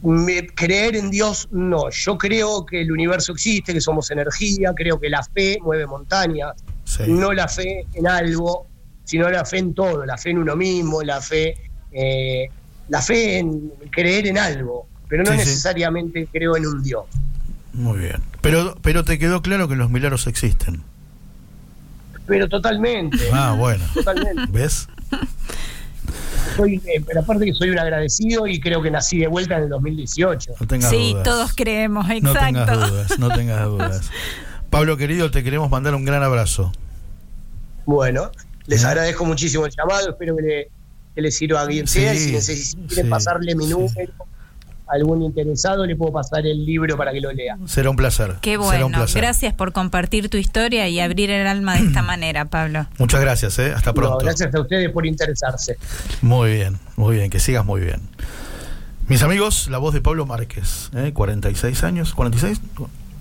me- creer en Dios no yo creo que el universo existe que somos energía creo que la fe mueve montañas Sí. no la fe en algo sino la fe en todo la fe en uno mismo la fe eh, la fe en creer en algo pero no Sí, sí. necesariamente creo en un Dios Muy bien. Pero, pero te quedó claro que los milagros existen. pero totalmente Ah, bueno. totalmente ¿Ves? soy, eh, pero aparte que soy un agradecido y creo que nací de vuelta en el 2018. No tengas Sí, dudas. todos creemos, No exacto. tengas dudas, no tengas dudas. Pablo querido, te queremos mandar un gran abrazo. Bueno, les Bien. agradezco muchísimo el llamado, espero que le, que le sirva a quien sea y Sí, si necesitan quieren sí, pasarle mi sí. número a algún interesado, le puedo pasar el libro para que lo lea. Será un placer. Qué Será bueno. un placer. Gracias por compartir tu historia y abrir el alma de esta manera, Pablo. Muchas gracias, ¿eh? Hasta No, pronto. gracias a ustedes por interesarse. Muy bien, muy bien, que sigas muy bien. Mis amigos, la voz de Pablo Márquez, ¿eh? 46 años, 46,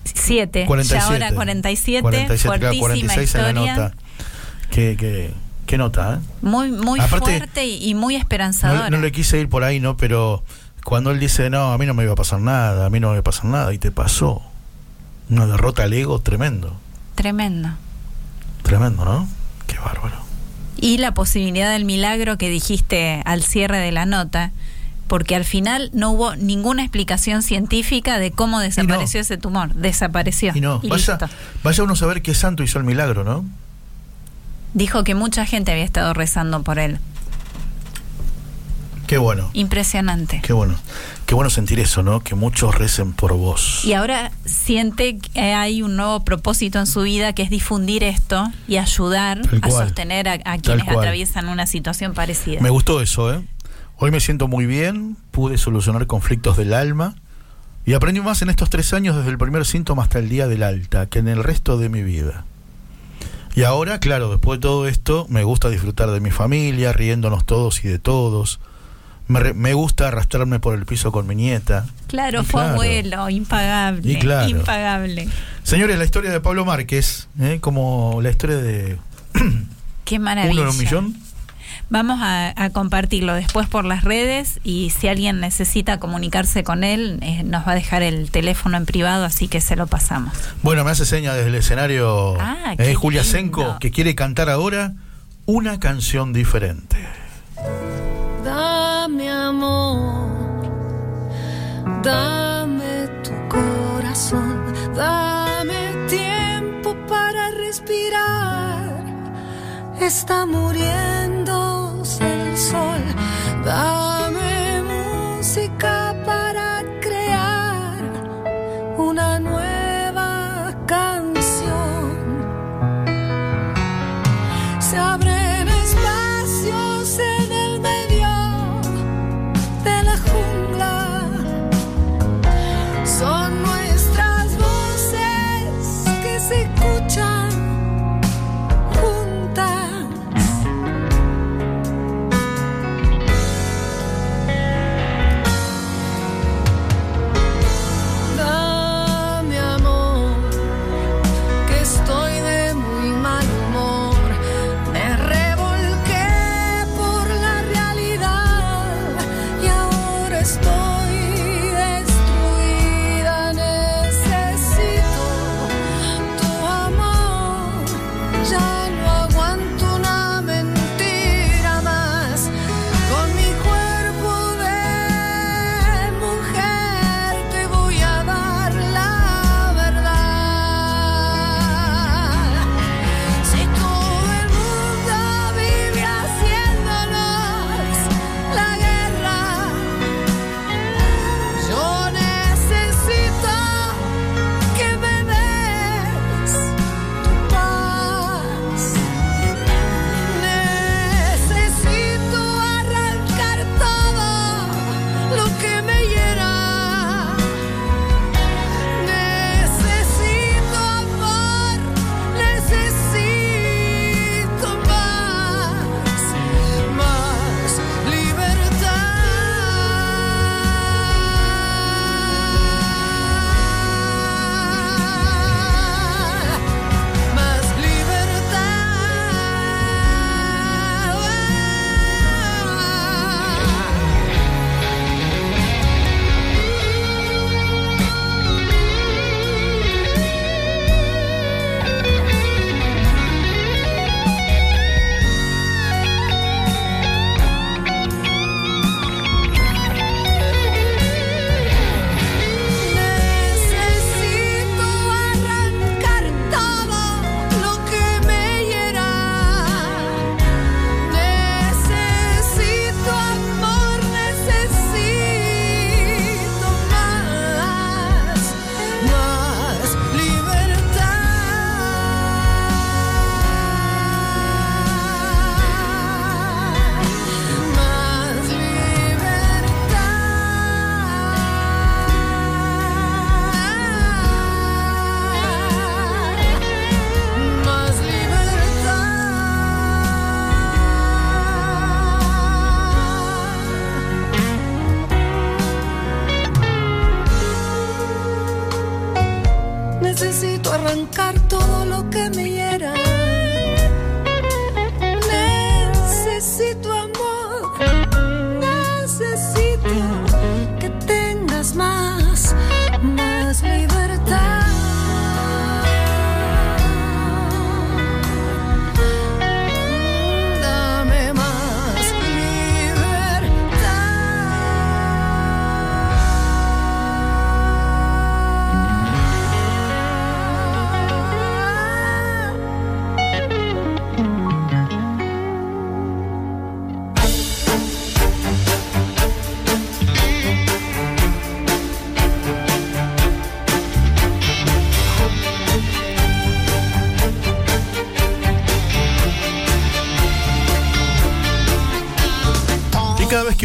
Siete. 47. Ya ahora 47. 47, claro, fuertísima 46 en la historia. nota. Qué, qué, qué nota, ¿eh? Muy, muy Aparte, fuerte y y muy No, esperanzadora. no le quise ir por ahí, ¿no? Pero cuando él dice, no, a mí no me iba a pasar nada, a mí no me iba a pasar nada, y te pasó. Una derrota al ego tremendo. Tremendo. Tremendo, ¿no? Qué bárbaro. Y la posibilidad del milagro que dijiste al cierre de la nota, porque al final no hubo ninguna explicación científica de cómo desapareció ese tumor. Desapareció. Y no, Y vaya, listo. vaya uno a saber qué santo hizo el milagro, ¿no? Dijo que mucha gente había estado rezando por él. Qué bueno, Impresionante. qué bueno. Qué bueno sentir eso, ¿no? Que muchos recen por vos. Y ahora siente que hay un nuevo propósito en su vida que es difundir esto y ayudar a sostener a, a quienes cual. atraviesan una situación parecida. Me gustó eso, ¿eh? Hoy me siento muy bien, pude solucionar conflictos del alma y aprendí más en estos tres años desde el primer síntoma hasta el día del alta que en el resto de mi vida. Y ahora, claro, después de todo esto, me gusta disfrutar de mi familia, riéndonos todos y de todos. Me, re- me gusta arrastrarme por el piso con mi nieta. Claro, Y fue claro. abuelo, impagable. Y claro. Impagable. Señores, la historia de Pablo Márquez, ¿eh? como la historia de Qué maravilla. uno en un millón. Vamos a, a compartirlo después por las redes y si alguien necesita comunicarse con él, eh, nos va a dejar el teléfono en privado, así que se lo pasamos. Bueno, me hace seña desde el escenario Ah, eh, Julia lindo. Senko, que quiere cantar ahora una canción diferente. Dame amor, dame tu corazón, Está muriéndose el sol,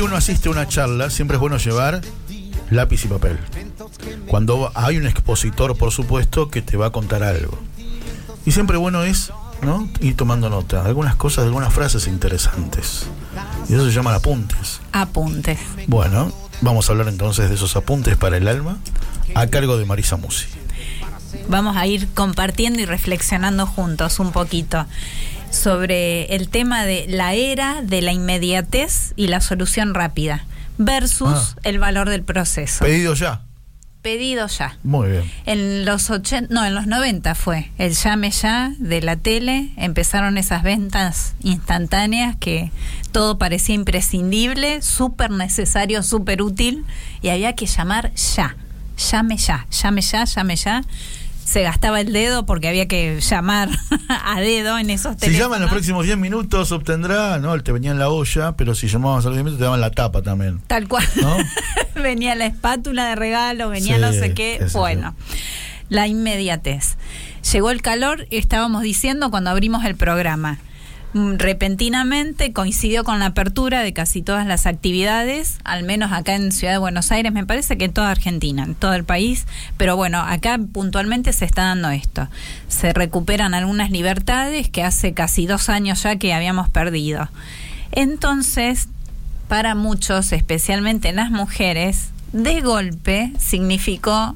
que uno asiste a una charla, siempre es bueno llevar lápiz y papel. Cuando hay un expositor, por supuesto, que te va a contar algo. Y siempre bueno es, ¿no? Ir tomando nota, de algunas cosas, de algunas frases interesantes. Y eso se llaman apuntes. Apuntes. Bueno, vamos a hablar entonces de esos apuntes para el alma, a cargo de Marisa Musi. Vamos a ir compartiendo y reflexionando juntos un poquito sobre el tema de la era de la inmediatez y la solución rápida versus Ah. el valor del proceso. Pedido ya. Pedido ya. Muy bien. En los 80, no, en los 90 fue el llame ya de la tele, empezaron esas ventas instantáneas que todo parecía imprescindible, súper necesario, súper útil y había que llamar ya, llame ya, llame ya, llame ya. Se gastaba el dedo porque había que llamar a dedo en esos Si teléfonos. llama en los próximos 10 minutos, obtendrá, ¿no? Él te venía en la olla, pero si llamabas a los 10 minutos, te daban la tapa también. Tal cual. ¿No? venía la espátula de regalo, venía Sí, no sé qué. sí, sí, bueno, la inmediatez. Llegó el calor, estábamos diciendo cuando abrimos el programa. Mm, Repentinamente coincidió con la apertura de casi todas las actividades, al menos acá en Ciudad de Buenos Aires, me parece que en toda Argentina, en todo el país, pero bueno, acá puntualmente se está dando esto. Se recuperan algunas libertades que hace casi dos años ya que habíamos perdido. Entonces, para muchos, especialmente las mujeres, de golpe significó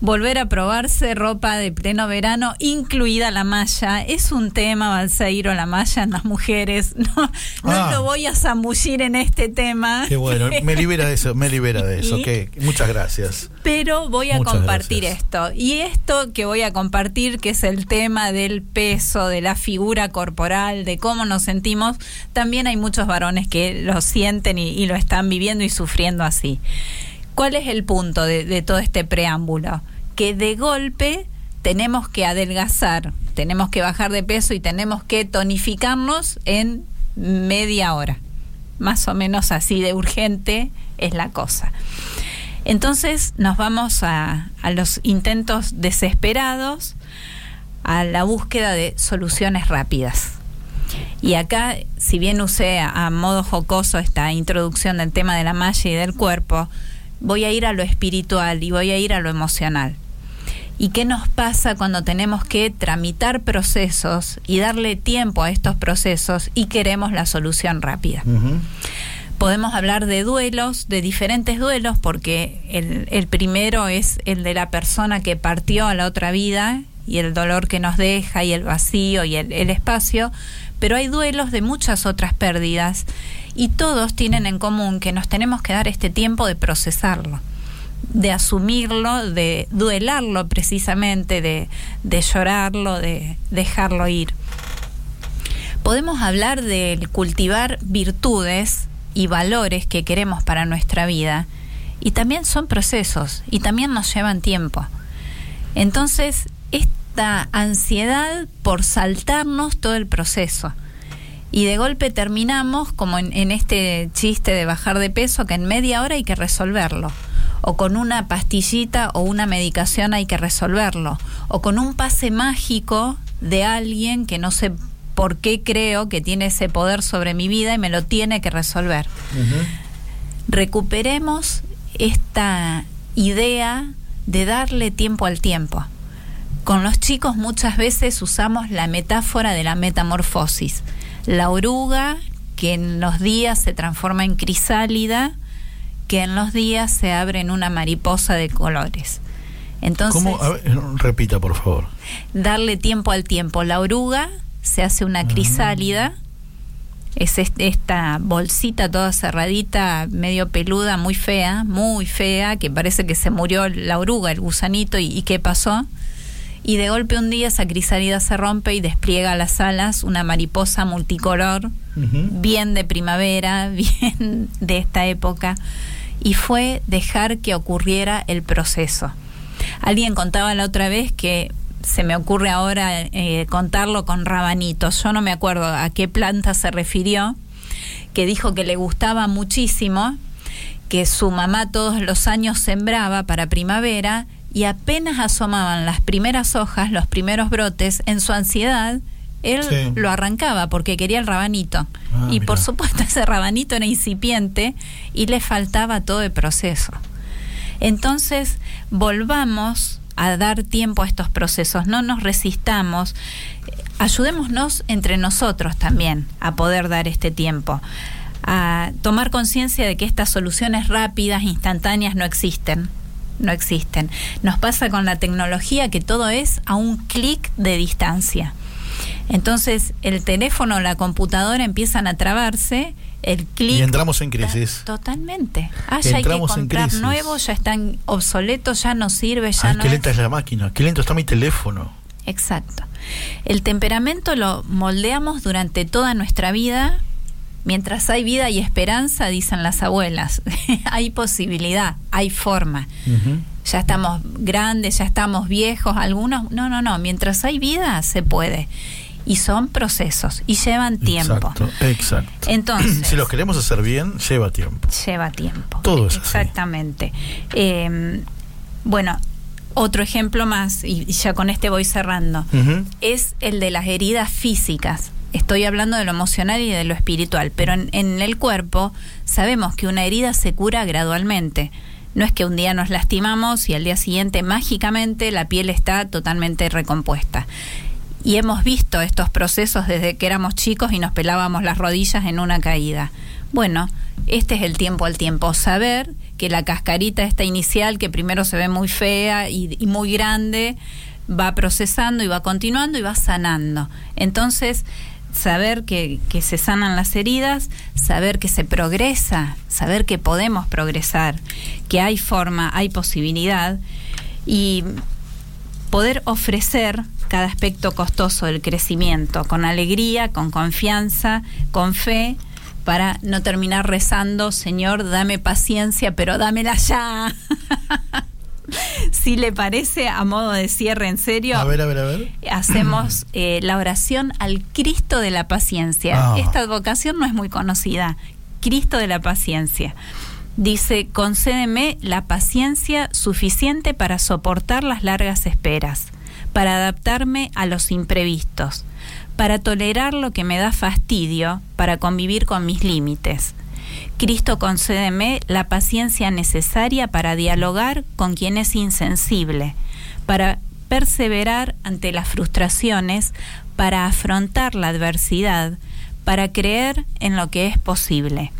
volver a probarse ropa de pleno verano, incluida la malla. Es un tema, Balseiro, la malla en las mujeres. No, no Ah. lo voy a zambullir en este tema. Qué bueno, me libera de eso, me libera de eso. Y- ok, muchas gracias. Pero voy a Muchas compartir gracias. esto. Y esto que voy a compartir, que es el tema del peso, de la figura corporal, de cómo nos sentimos, también hay muchos varones que lo sienten y, y lo están viviendo y sufriendo así. ¿Cuál es el punto de, todo este preámbulo? Que de golpe tenemos que adelgazar, tenemos que bajar de peso y tenemos que tonificarnos en media hora. Más o menos así de urgente es la cosa. Entonces nos vamos a, los intentos desesperados, a la búsqueda de soluciones rápidas. Y acá, si bien usé a modo jocoso esta introducción del tema de la malla y del cuerpo, voy a ir a lo espiritual y voy a ir a lo emocional. ¿Y qué nos pasa cuando tenemos que tramitar procesos y darle tiempo a estos procesos y queremos la solución rápida? Podemos hablar de duelos, de diferentes duelos, porque el, el primero es el de la persona que partió a la otra vida y el dolor que nos deja y el vacío y el, el espacio, pero hay duelos de muchas otras pérdidas y todos tienen en común que nos tenemos que dar este tiempo de procesarlo de asumirlo, de duelarlo precisamente, de, de llorarlo, de dejarlo ir. Podemos hablar de cultivar virtudes y valores que queremos para nuestra vida y también son procesos y también nos llevan tiempo. Entonces, esta ansiedad por saltarnos todo el proceso. Y de golpe terminamos como en, en este chiste de bajar de peso, que en media hora hay que resolverlo. O con una pastillita o una medicación hay que resolverlo. O con un pase mágico de alguien que no sé por qué creo que tiene ese poder sobre mi vida y me lo tiene que resolver. Recuperemos esta idea de darle tiempo al tiempo. Con los chicos muchas veces usamos la metáfora de la metamorfosis. La oruga que en los días se transforma en crisálida, que en los días se abre en una mariposa de colores. Entonces, ¿Cómo? Ver, repita, por favor. darle tiempo al tiempo. La oruga se hace una crisálida, es est- esta bolsita toda cerradita, medio peluda, muy fea, muy fea, que parece que se murió la oruga, el gusanito, y, y qué pasó. Y de golpe un día esa crisálida se rompe y despliega las alas una mariposa multicolor, bien de primavera, bien de esta época, y fue dejar que ocurriera el proceso. Alguien contaba la otra vez que se me ocurre ahora eh, contarlo con rabanitos, yo no me acuerdo a qué planta se refirió, que dijo que le gustaba muchísimo, que su mamá todos los años sembraba para primavera y apenas asomaban las primeras hojas, los primeros brotes, en su ansiedad, él Sí. lo arrancaba porque quería el rabanito. Ah, y por supuesto ese rabanito era incipiente y le faltaba todo el proceso. Entonces, volvamos a dar tiempo a estos procesos, no nos resistamos, ayudémonos entre nosotros también a poder dar este tiempo, a tomar conciencia de que estas soluciones rápidas, instantáneas, no existen. No existen. Nos pasa con la tecnología que todo es a un clic de distancia. Entonces, el teléfono o la computadora empiezan a trabarse, el clic Y entramos en crisis. Totalmente. Ah, ya hay que Entramos comprar nuevos, ya están obsoletos, ya no sirve, ya Ay, no qué lenta es la máquina, qué lento está mi teléfono. Exacto. El temperamento lo moldeamos durante toda nuestra vida. Mientras hay vida y esperanza, dicen las abuelas, hay posibilidad, hay forma. Ya estamos grandes, ya estamos viejos, algunos, no, no, no, mientras hay vida se puede. Y son procesos y llevan tiempo. Exacto, exacto. Entonces, si los queremos hacer bien, lleva tiempo. lleva tiempo. Todo es así. Exactamente. Eh, bueno, otro ejemplo más, y ya con este voy cerrando, es el de las heridas físicas. Estoy hablando de lo emocional y de lo espiritual, pero en, en el cuerpo sabemos que una herida se cura gradualmente. No es que un día nos lastimamos y al día siguiente mágicamente la piel está totalmente recompuesta. Y hemos visto estos procesos desde que éramos chicos y nos pelábamos las rodillas en una caída. Bueno, este es el tiempo al tiempo. Saber que la cascarita esta inicial, que primero se ve muy fea y, y muy grande, va procesando y va continuando y va sanando. Entonces, saber que, que se sanan las heridas, saber que se progresa, saber que podemos progresar, que hay forma, hay posibilidad y poder ofrecer cada aspecto costoso del crecimiento con alegría, con confianza, con fe, para no terminar rezando, Señor, dame paciencia, pero dámela ya. si le parece, a modo de cierre en serio, A ver, a ver, a ver. hacemos eh, la oración al Cristo de la paciencia. Ah. Esta advocación no es muy conocida. Cristo de la paciencia. Dice, concédeme la paciencia suficiente para soportar las largas esperas, para adaptarme a los imprevistos, para tolerar lo que me da fastidio, para convivir con mis límites. Cristo concédeme la paciencia necesaria para dialogar con quien es insensible, para perseverar ante las frustraciones, para afrontar la adversidad, para creer en lo que es posible.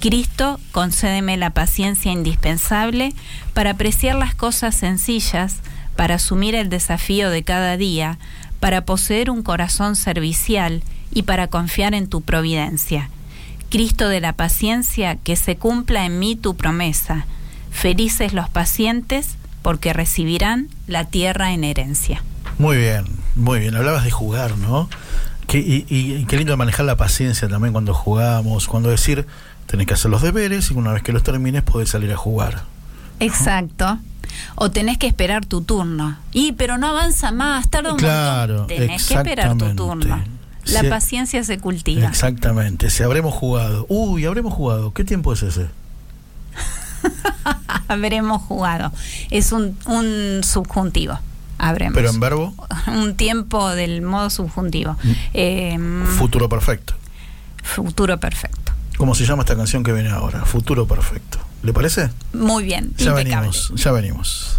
Cristo, concédeme la paciencia indispensable para apreciar las cosas sencillas, para asumir el desafío de cada día, para poseer un corazón servicial y para confiar en tu providencia. Cristo de la paciencia, que se cumpla en mí tu promesa. Felices los pacientes, porque recibirán la tierra en herencia. Muy bien, muy bien. Hablabas de jugar, ¿no? Que- y, qué lindo manejar la paciencia también cuando jugamos, cuando decir, tenés que hacer los deberes y una vez que los termines podés salir a jugar. Exacto. O tenés que esperar tu turno. Y pero no avanza más, tarda un Claro, montón. Tenés que esperar tu turno. La paciencia se cultiva. Exactamente, si habremos jugado. Uy, habremos jugado. ¿Qué tiempo es ese? Habremos jugado. Es un, un subjuntivo. Habremos. Pero en verbo, un tiempo del modo subjuntivo. Eh, futuro perfecto. futuro perfecto. ¿Cómo se llama esta canción que viene ahora? Futuro perfecto. ¿Le parece? Muy bien. Ya impecable. venimos, ya venimos.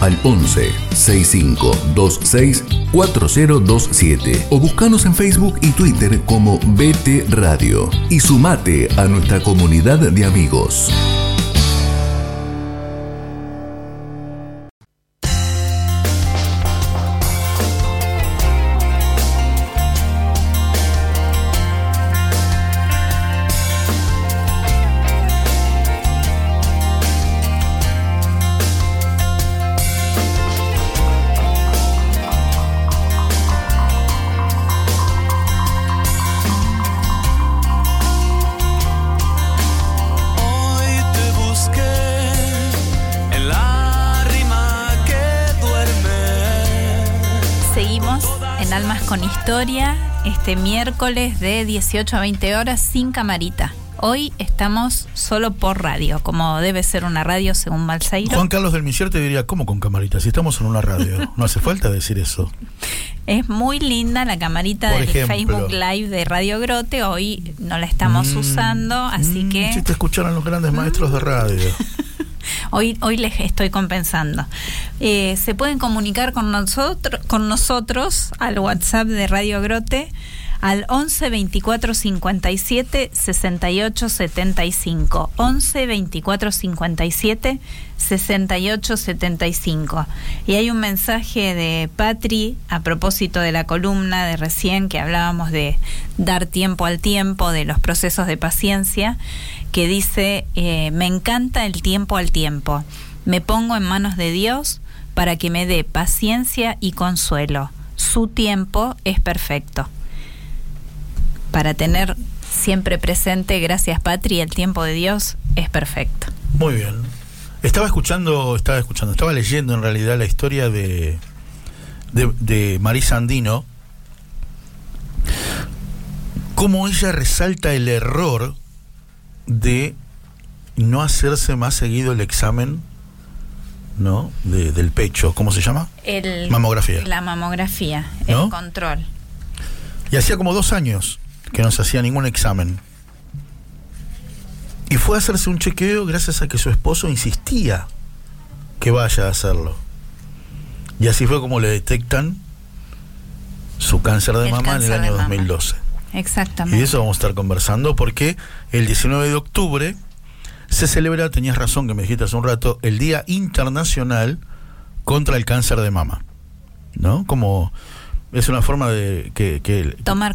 al 11 6526 4027 o buscanos en Facebook y Twitter como BT Radio y sumate a nuestra comunidad de amigos. Este miércoles de 18 a 20 horas sin camarita. Hoy estamos solo por radio, como debe ser una radio según Balseiro. Juan Carlos del Misier te diría, ¿cómo con camarita? Si estamos en una radio. No hace falta decir eso. Es muy linda la camarita Por del ejemplo. Facebook Live de Radio Grote. Hoy no la estamos Mm, usando, así mm, que Si te escucharan los grandes maestros de radio. hoy, hoy les estoy compensando. Eh, se pueden comunicar con nosotros, con nosotros al WhatsApp de Radio Grote al 11 24 57 68 75. 11 24 57 68 75. Y hay un mensaje de Patri a propósito de la columna de recién que hablábamos de dar tiempo al tiempo, de los procesos de paciencia, que dice, eh, me encanta el tiempo al tiempo. Me pongo en manos de Dios para que me dé paciencia y consuelo. Su tiempo es perfecto. Para tener siempre presente, gracias Patri, el tiempo de Dios es perfecto. Muy bien. Estaba escuchando, estaba escuchando, estaba leyendo en realidad la historia de, de, de Marisa Andino, cómo ella resalta el error de no hacerse más seguido el examen ¿no? De- del pecho, ¿cómo se llama? El, Mamografía. La mamografía, ¿No? el control. Y hacía como dos años que no se hacía ningún examen. Y fue a hacerse un chequeo gracias a que su esposo insistía que vaya a hacerlo. Y así fue como le detectan su cáncer de El mama en el año mama. 2012. Y Exactamente. de eso vamos a estar conversando porque el 19 de octubre se celebra, tenías razón que me dijiste hace un rato, el Día Internacional contra el Cáncer de Mama. ¿No? Como es una forma de que, que Tomar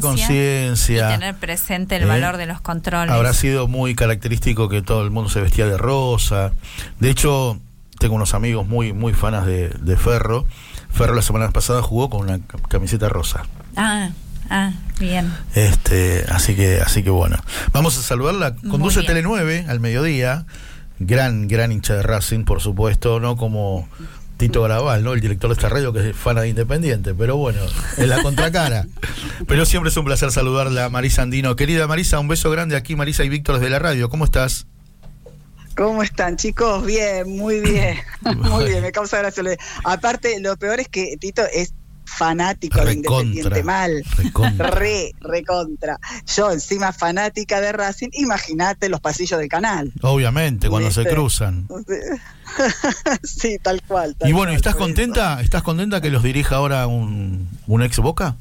conciencia. Y tener presente el ¿eh? valor de los controles. Habrá sido muy característico que todo el mundo se vestía de rosa. De hecho, tengo unos amigos muy muy fanas de, de Ferro. Ferro la semana pasada jugó con una ca- camiseta rosa. Ah, ah, bien. Este, así que, así que bueno. Vamos a saludarla. Conduce. Tele 9 al mediodía. Gran, gran hincha de Racing, por supuesto, no como Tito Graval, ¿no? El director de esta radio que es fan de Independiente, pero bueno, en la contracara. pero siempre es un placer saludarla, Marisa Andino. Querida Marisa, un beso grande aquí, Marisa y Víctor desde la radio. ¿Cómo estás? ¿Cómo están, chicos? Bien, muy bien. muy bien, me causa gracia. Aparte, lo peor es que Tito es fanático de. Independiente mal. Recontra. Re, recontra. Yo, encima fanática de Racing, imagínate los pasillos del canal. Obviamente, cuando se cruzan. sí, tal cual. tal Y bueno, cual, ¿estás eso. contenta? ¿Estás contenta que los dirija ahora un, un ex Boca?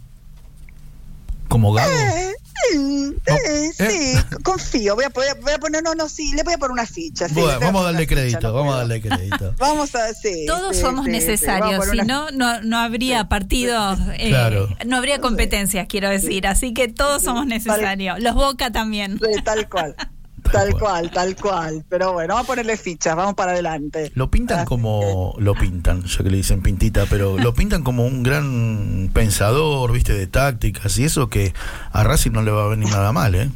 ¿Como Gago? Eh, mm, No, eh, ¿eh? sí, confío. Voy a, poner, voy a poner, no, no, sí, le voy a poner una ficha. sí, Bueno, vamos a darle ficha, crédito, no vamos a darle crédito. Vamos a, sí. Todos sí, somos necesarios, si una- no, no, no habría partidos, eh, Claro. no habría competencias, quiero decir. Así que todos somos necesarios. Los Boca también. Tal cual. Tal cual. tal cual. Pero bueno, vamos a ponerle fichas, vamos para adelante. Lo pintan Así como. Lo pintan, ya que le dicen pintita, pero lo pintan como un gran pensador, viste, de tácticas y eso que a Racing no le va a venir nada mal, ¿eh?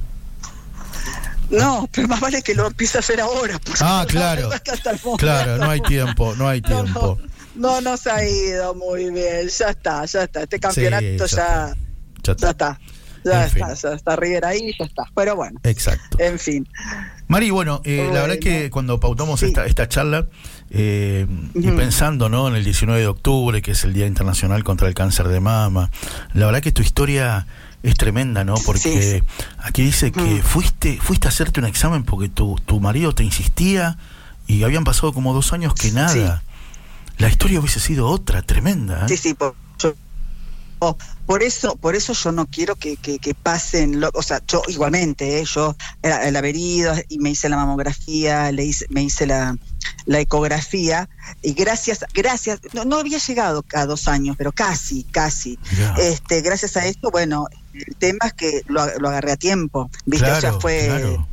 No, pero más vale que lo empiece a hacer ahora. Ah, claro. Claro, no hay tiempo, no hay No, tiempo. No, no nos ha ido muy bien. Ya está, ya está. Este campeonato ya ya, está. Ya ya está. Ya está, ya está River ahí, ya está. Pero bueno, Exacto. en fin. Mari, bueno, eh, la verdad que cuando pautamos Sí. esta, esta charla eh, y pensando ¿no? en el 19 de octubre, que es el Día Internacional contra el Cáncer de Mama, la verdad que tu historia es tremenda, ¿no? Porque aquí dice que Ujú. fuiste fuiste a hacerte un examen porque tu, tu marido te insistía y habían pasado como dos años que nada. La historia hubiese sido otra, tremenda. ¿eh? Sí, sí, por, por eso, por eso yo no quiero que, que, que pasen, lo- o sea, yo igualmente, eh, yo era el averido y me hice la mamografía, le hice, me hice la, la ecografía y gracias, gracias, no, no había llegado a dos años, pero casi, casi. Este, gracias a esto, bueno, el tema es que lo, lo agarré a tiempo, viste, claro, o sea, fue, claro.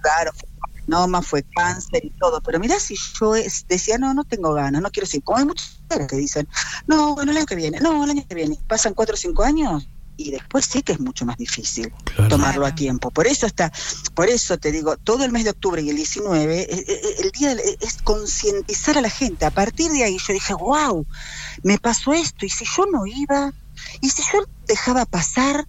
claro, fue carcinoma, fue cáncer y todo, pero mirá si yo es- decía, no, no tengo ganas, no quiero seguir, como hay muchas mujeres que dicen, no, bueno, el año que viene, no, el año que viene, pasan cuatro o cinco años y después sí que es mucho más difícil Claro. tomarlo a tiempo. Por eso está, por eso te digo, todo el mes de octubre y el 19, eh, eh, el día eh, es concientizar a la gente. A partir de ahí yo dije, wow, me pasó esto, y si yo no iba, y si yo dejaba pasar,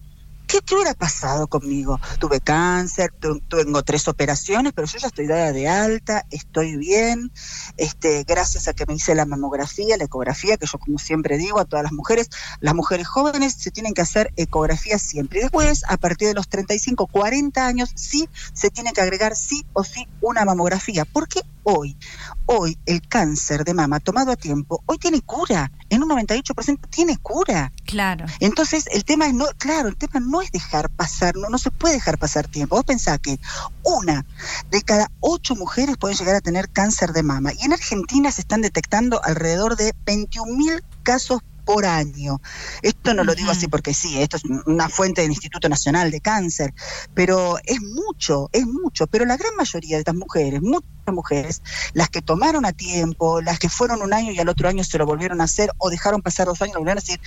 ¿qué, qué hubiera pasado conmigo? Tuve cáncer, tu- tengo tres operaciones, pero yo ya estoy dada de alta, estoy bien, este, gracias a que me hice la mamografía, la ecografía, que yo como siempre digo a todas las mujeres, las mujeres jóvenes se tienen que hacer ecografía siempre. Y después, a partir de los 35, 40 años, sí se tiene que agregar sí o sí una mamografía. Porque hoy, hoy el cáncer de mama tomado a tiempo, hoy tiene cura. En un 98% tiene cura. Claro. Entonces, el tema es no, claro, el tema no es dejar pasar, no, no se puede dejar pasar tiempo. Vos pensás que una de cada ocho mujeres pueden llegar a tener cáncer de mama. Y en Argentina se están detectando alrededor de 21 mil casos por año. Esto no lo digo así porque sí, esto es una fuente del Instituto Nacional de Cáncer, pero es mucho, es mucho. Pero la gran mayoría de estas mujeres, muchas mujeres, las que tomaron a tiempo, las que fueron un año y al otro año se lo volvieron a hacer o dejaron pasar dos años y lo volvieron a hacer,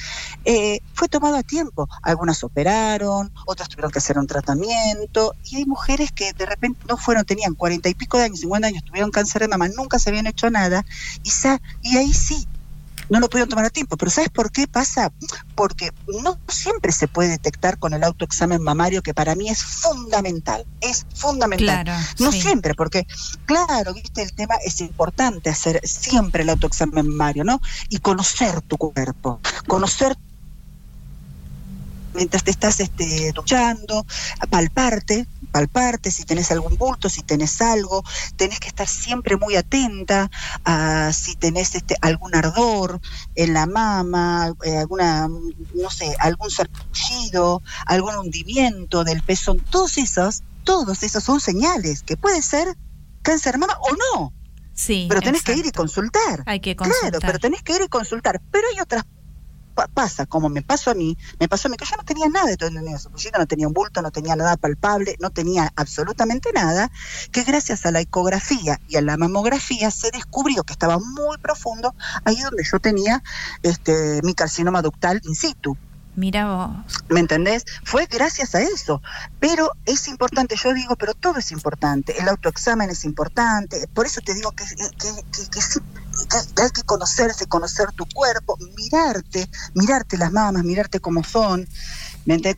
eh, fue tomado a tiempo. Algunas operaron, otras tuvieron que hacer un tratamiento y hay mujeres que de repente no fueron, tenían cuarenta y pico de años, cincuenta años, tuvieron cáncer de mama, nunca se habían hecho nada y, sa- y ahí sí. No lo pudieron tomar a tiempo, pero ¿sabes por qué pasa? Porque no siempre se puede detectar con el autoexamen mamario, que para mí es fundamental, es fundamental. Claro. No sí. siempre, porque, claro, viste, el tema es importante hacer siempre el autoexamen mamario, ¿no? Y conocer tu cuerpo, conocer mientras te estás este, duchando, palparte, palparte si tenés algún bulto, si tenés algo, tenés que estar siempre muy atenta a si tenés este, algún ardor en la mama, eh, alguna, no sé, algún sarpullido, algún hundimiento del pezón, todos esos, todos esos son señales que puede ser cáncer mama o no, Sí. pero tenés que ir y consultar. Hay que Claro, consultar. pero tenés que ir y consultar. Pero hay otras. Pa- Pasa, como me pasó a mí, me pasó a mí que yo no tenía nada de todo el sarpullido, no tenía un bulto, no tenía nada palpable, no tenía absolutamente nada, que gracias a la ecografía y a la mamografía se descubrió que estaba muy profundo, ahí donde yo tenía este mi carcinoma ductal in situ. Mira vos. ¿Me entendés? Fue gracias a eso. Pero es importante, yo digo, pero todo es importante. El autoexamen es importante. Por eso te digo que, que, que- sí, hay que conocerse, conocer tu cuerpo, mirarte, mirarte las mamas, mirarte cómo son.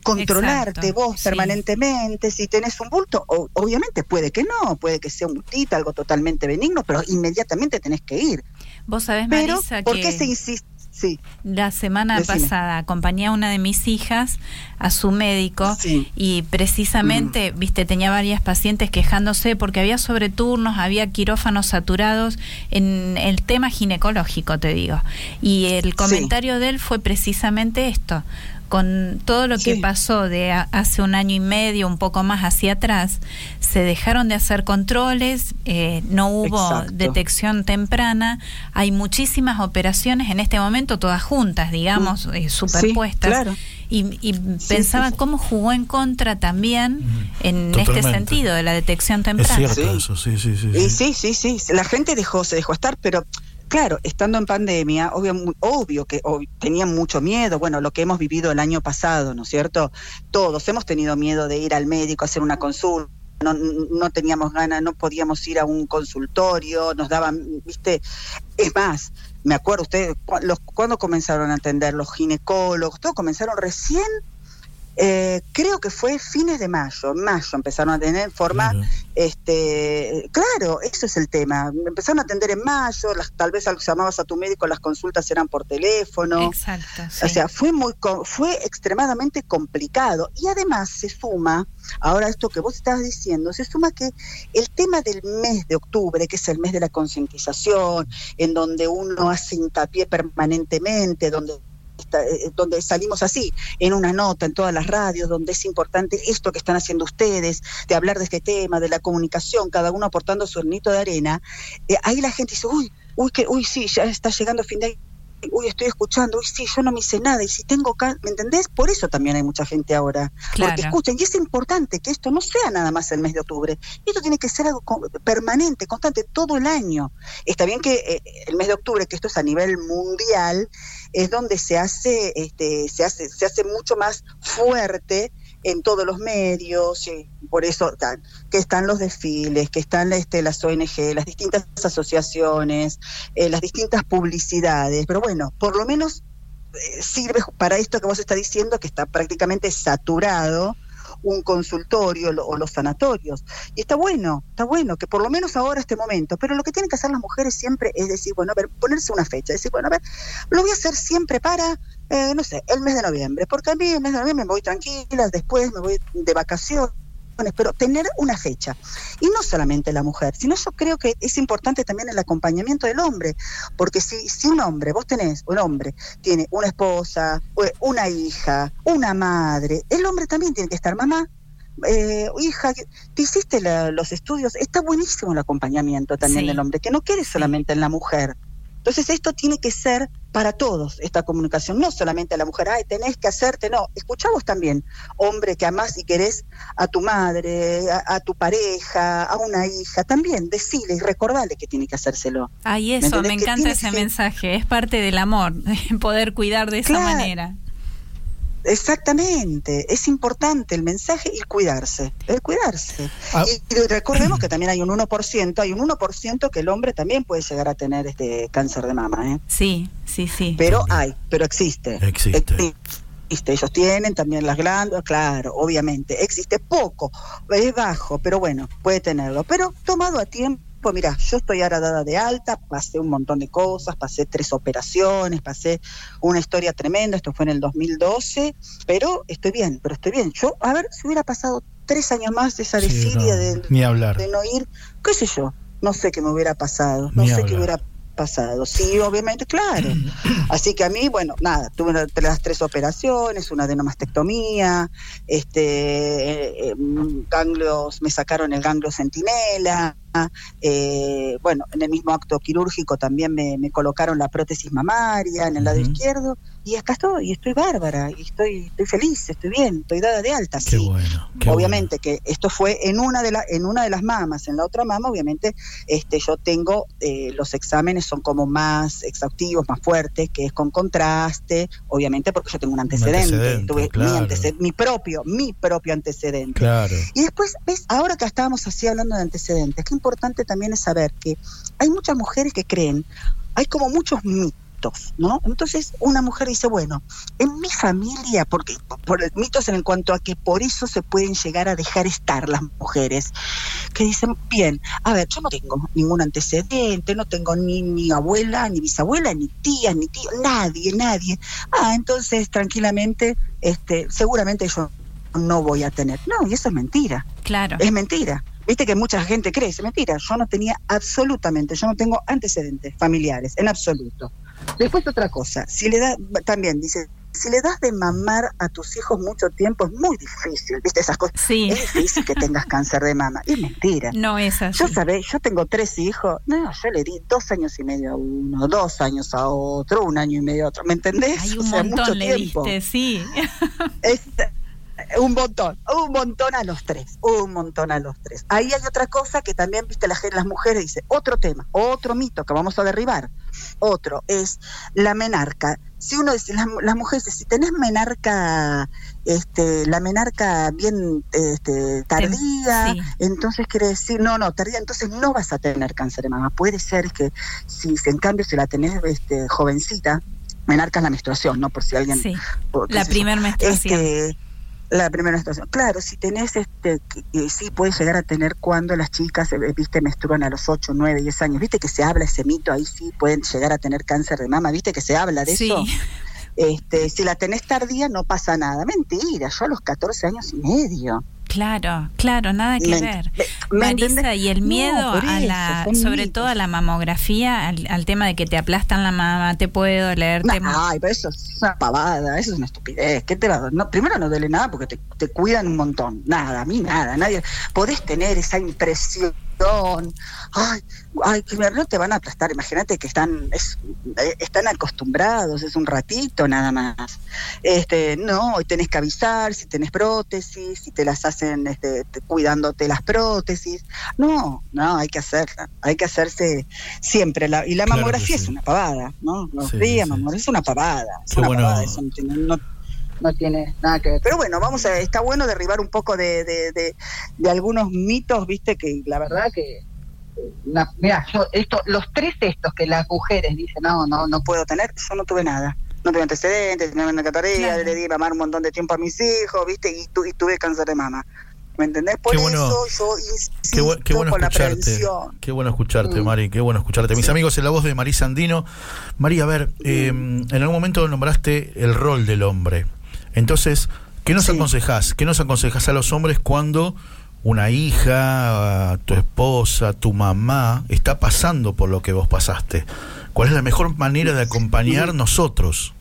Controlarte Exacto, vos sí. permanentemente. Si tenés un bulto, o- obviamente puede que no, puede que sea un bultito, algo totalmente benigno, pero inmediatamente tenés que ir. Vos sabés, Pero, Marisa, ¿por que... qué se insiste? Sí, La semana Decime. pasada acompañé a una de mis hijas a su médico Sí. y precisamente, viste, tenía varias pacientes quejándose porque había sobreturnos, había quirófanos saturados en el tema ginecológico, te digo. Y el comentario de él fue precisamente esto. Con todo lo que Sí. pasó de a- hace un año y medio, un poco más hacia atrás, se dejaron de hacer controles, eh, no hubo Exacto. detección temprana, hay muchísimas operaciones en este momento, todas juntas, digamos, eh, superpuestas. Mm. claro. Y, y pensaba sí. cómo jugó en contra también en Totalmente. este sentido de la detección Es temprana. cierto Sí. eso, sí, sí, sí. Y sí. sí, sí, sí. La gente dejó, se dejó estar, pero claro, estando en pandemia, obvio, obvio que tenían mucho miedo. Bueno, lo que hemos vivido el año pasado, ¿no es cierto? Todos hemos tenido miedo de ir al médico a hacer una consulta. no, no teníamos ganas, no podíamos ir a un consultorio, nos daban, viste, es más, me acuerdo ustedes, los, cuando comenzaron a atender los ginecólogos, todo comenzaron recién, eh, creo que fue fines de mayo, en mayo empezaron a tener forma, Claro. este, claro, eso es el tema, empezaron a atender en mayo, las, tal vez al- llamabas a tu médico, las consultas eran por teléfono, Exacto. o sea, fue muy co- fue extremadamente complicado y además se suma ahora esto que vos estabas diciendo, se suma que el tema del mes de octubre, que es el mes de la concientización, en donde uno hace hincapié permanentemente, donde está- eh, donde salimos así, en una nota, en todas las radios, donde es importante esto que están haciendo ustedes, de hablar de este tema, de la comunicación, cada uno aportando su granito de arena, eh, ahí la gente dice, uy, uy, que, uy, sí, ya está llegando fin de año, uy, estoy escuchando, uy, sí, yo no me hice nada, y si tengo, ¿me entendés? Por eso también hay mucha gente ahora, porque Claro. escuchan, y es importante que esto no sea nada más el mes de octubre, esto tiene que ser algo permanente, constante, todo el año. Está bien que eh, el mes de octubre, que esto es a nivel mundial, es donde se hace, este, se hace, se hace mucho más fuerte en todos los medios, y por eso que están los desfiles, que están este, las ONG, las distintas asociaciones, eh, las distintas publicidades, pero bueno, por lo menos eh, sirve para esto que vos estás diciendo, que está prácticamente saturado un consultorio o los sanatorios. Y está bueno, está bueno, que por lo menos ahora este momento, pero lo que tienen que hacer las mujeres siempre es decir, bueno, a ver, ponerse una fecha, decir, bueno, a ver, lo voy a hacer siempre para, eh, no sé, el mes de noviembre, porque a mí el mes de noviembre me voy tranquila, después me voy de vacaciones, pero tener una fecha. Y no solamente la mujer, sino yo creo que es importante también el acompañamiento del hombre, porque si, si un hombre, vos tenés, un hombre, tiene una esposa, u- una hija, una madre, el hombre también tiene que estar, mamá, eh, hija, te hiciste la- los estudios, está buenísimo el acompañamiento también Sí. del hombre, que no quede solamente en la mujer. Entonces esto tiene que ser para todos, esta comunicación, no solamente a la mujer, ay, tenés que hacerte, no, escuchá vos también, hombre que amás y querés a tu madre, a, a tu pareja, a una hija, también decile y recordale que tiene que hacérselo. Ay, ¿Me eso, me encanta ese que- mensaje. Es parte del amor, poder cuidar de esa manera. Exactamente, es importante el mensaje y cuidarse, el cuidarse. Ah. Y, y recordemos que también hay un 1%, hay un 1% que el hombre también puede llegar a tener este cáncer de mama, ¿eh? Sí, sí, sí. pero hay, pero existe. Existe. Existe, ellos tienen también las glándulas, claro, obviamente, existe poco, es bajo, pero bueno, puede tenerlo, pero tomado a tiempo. Mira, yo estoy ahora dada de alta, pasé un montón de cosas, pasé tres operaciones, pasé una historia tremenda, esto fue en el 2012, pero estoy bien, pero estoy bien. Yo, a ver, si hubiera pasado tres años más de esa Sí, desidia no, de, ni hablar. de no ir, qué sé yo, no sé qué me hubiera pasado, no Ni sé hablar. qué hubiera pasado. Sí, obviamente, claro. Así que a mí, bueno, nada, tuve una- las tres operaciones, una adenomastectomía, este, eh, eh, ganglios, me sacaron el ganglio centinela, eh, bueno, en el mismo acto quirúrgico también me, me colocaron la prótesis mamaria en el lado izquierdo, y acá estoy, y estoy bárbara, y estoy, estoy feliz, estoy bien, estoy dada de alta, Qué sí. bueno. qué obviamente que esto fue en una de la, en una de las mamas, en la otra mama, obviamente, este, yo tengo eh, los exámenes son como más exhaustivos, más fuertes, que es con contraste, obviamente porque yo tengo un antecedente, antecedente, tuve mi, claro. anteced- mi propio, mi propio antecedente. Claro. Y después, ves, ahora que estábamos así hablando de antecedentes, qué importante también es saber que hay muchas mujeres que creen, hay como muchos mitos, ¿no? Entonces una mujer dice, bueno, en mi familia, porque por el mitos en cuanto a que por eso se pueden llegar a dejar estar las mujeres, que dicen, bien, a ver, yo no tengo ningún antecedente, no tengo ni, ni abuela, ni bisabuela, ni tía, ni tío, nadie, nadie. Ah, entonces tranquilamente, este, seguramente yo no voy a tener. No, y eso es mentira. Claro. Es mentira. Viste que mucha gente cree, es mentira. Yo no tenía absolutamente, yo no tengo antecedentes familiares, en absoluto. Después otra cosa, si le da, también dice, si le das de mamar a tus hijos mucho tiempo es muy difícil, viste esas cosas. Sí. Es difícil que tengas cáncer de mama. Es mentira. No es así. Yo sabés, yo tengo tres hijos, no, yo le di dos años y medio a uno, dos años a otro, un año y medio a otro, ¿me entendés? Hay O un sea, mucho montón le tiempo. diste, sí. Es- Un montón, un montón a los tres, un montón a los tres. Ahí hay otra cosa que también, viste, la, las mujeres dice, otro tema, otro mito que vamos a derribar. Otro es la menarca. Si uno dice, las, las mujeres, si tenés menarca, este, la menarca bien este, tardía, sí. entonces quiere decir, no, no, tardía, entonces no vas a tener cáncer de mama. Puede ser que si, si en cambio si la tenés este, jovencita, menarca es la menstruación, ¿no? Por si alguien... Sí, por- qué la primer menstruación. Este, la primera menstruación. Claro, si tenés, este, que sí puedes llegar a tener cuando las chicas, eh, viste, menstruan a los 8, 9, 10 años. Viste que se habla ese mito, ahí sí pueden llegar a tener cáncer de mama. Viste que se habla de Sí. eso. Este, si la tenés tardía no pasa nada. Mentira, yo a los 14 años y medio. Claro, claro, nada que Me- ver. me- ¿me Marisa, entendés? y el No, miedo a la, sobre todo a la mamografía, al, al tema de que te aplastan la mama, te puede doler, te- ay, pero eso es una pavada, eso es una estupidez. ¿Qué te va a dar? No, primero no duele nada porque te, te cuidan un montón. Nada, a mí nada, nadie. Podés tener esa impresión. Ay, ay, no te van a aplastar. Imagínate que están, es- eh, están acostumbrados, es un ratito nada más. Este, no, y tenés que avisar si tenés prótesis, si te las hacen este, te- cuidándote las prótesis. No, no, hay que hacerla. Hay que hacerse siempre. La, y la Claro mamografía sí. es una pavada, ¿no? Los Sí, días, sí. mamografía es una pavada. Es Qué una bueno. pavada, eso no no- no tiene nada que ver. Pero bueno, vamos a, está bueno derribar un poco de, de, de- de algunos mitos, viste, que la verdad que mira, yo esto, los tres estos que las mujeres dicen, no, no, no puedo tener, yo no tuve nada. No tuve antecedentes, tenía una catarrea, Claro. le di mamar un montón de tiempo a mis hijos, viste, y, tu- y tuve cáncer de mama. ¿Me entendés? Por Qué bueno- eso yo insisto Qué, bu- qué bueno con la escucharte. prevención. Qué bueno escucharte, Mm. Mari. Qué bueno escucharte. Mis amigos, en la voz de Marisa Andino. María, a ver, eh, en algún momento nombraste el rol del hombre. Entonces, ¿qué nos Sí. aconsejás? ¿Qué nos aconsejás a los hombres cuando una hija, tu esposa, tu mamá está pasando por lo que vos pasaste? ¿Cuál es la mejor manera de acompañar nosotros?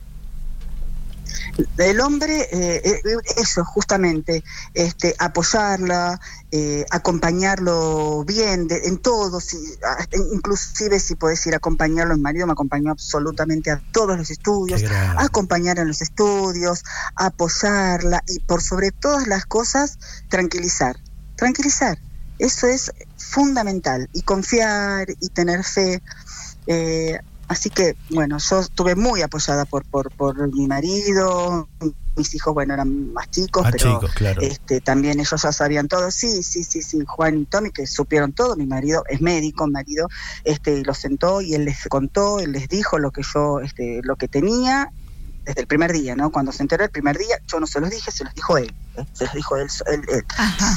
El hombre, eh, eh, eso, justamente, este, apoyarla, eh, acompañarlo bien de- en todo, si, inclusive si puedes ir a acompañarlo, mi marido me acompañó absolutamente a todos los estudios, acompañar en los estudios, apoyarla y por sobre todas las cosas, tranquilizar, tranquilizar. Eso es fundamental y confiar y tener fe. Eh, así que, bueno, yo estuve muy apoyada por, por, por mi marido, mis hijos, bueno, eran más chicos, Ah, pero chicos, claro. este, también ellos ya sabían todo, sí, sí, sí, sí, Juan y Tommy que supieron todo, mi marido es médico, mi marido este, los sentó y él les contó, él les dijo lo que yo, este, lo que tenía desde el primer día, ¿no? Cuando se enteró el primer día, yo no se los dije, se los dijo él, ¿eh? se los dijo él, él, él.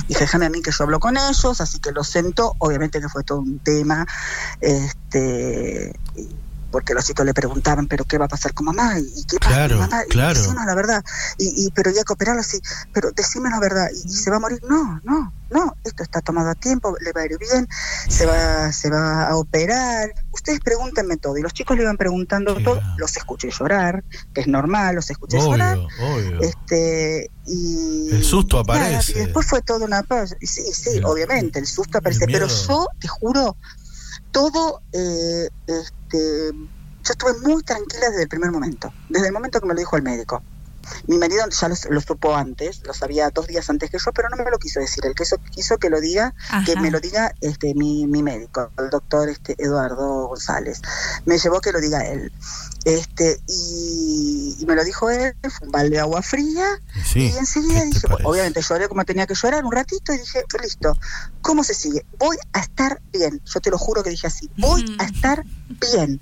Dije, déjame a mí que yo hablo con ellos, así que los sentó, obviamente que fue todo un tema, este y- porque los chicos le preguntaban, pero ¿qué va a pasar con mamá? ¿Y qué pasa Claro, con mamá? Y claro. decimos la verdad, y, y pero ya que operarlo así, pero decime la verdad, ¿y, y se va a morir? No, no, no, esto está tomado a tiempo, le va a ir bien, se va, se va a operar, ustedes pregúntenme todo, y los chicos le iban preguntando todo, los escuché llorar, que es normal, los escuché llorar, Obvio, este y El susto nada, aparece. y después fue toda una paz sí sí El- obviamente el susto aparece pero yo te juro todo eh, este yo estuve muy tranquila desde el primer momento desde el momento que me lo dijo el médico mi marido ya lo, lo supo antes, lo sabía dos días antes que yo, pero no me lo quiso decir. El que quiso, quiso que lo diga, que me lo diga este mi, mi médico, el doctor este Eduardo González. Me llevó que lo diga él. Este, y, y me lo dijo él, fue un balde de agua fría, Sí, y enseguida ¿qué te dije, parece? obviamente lloré como tenía que llorar un ratito y dije, listo, ¿cómo se sigue? Voy a estar bien, yo te lo juro que dije así, voy a estar bien.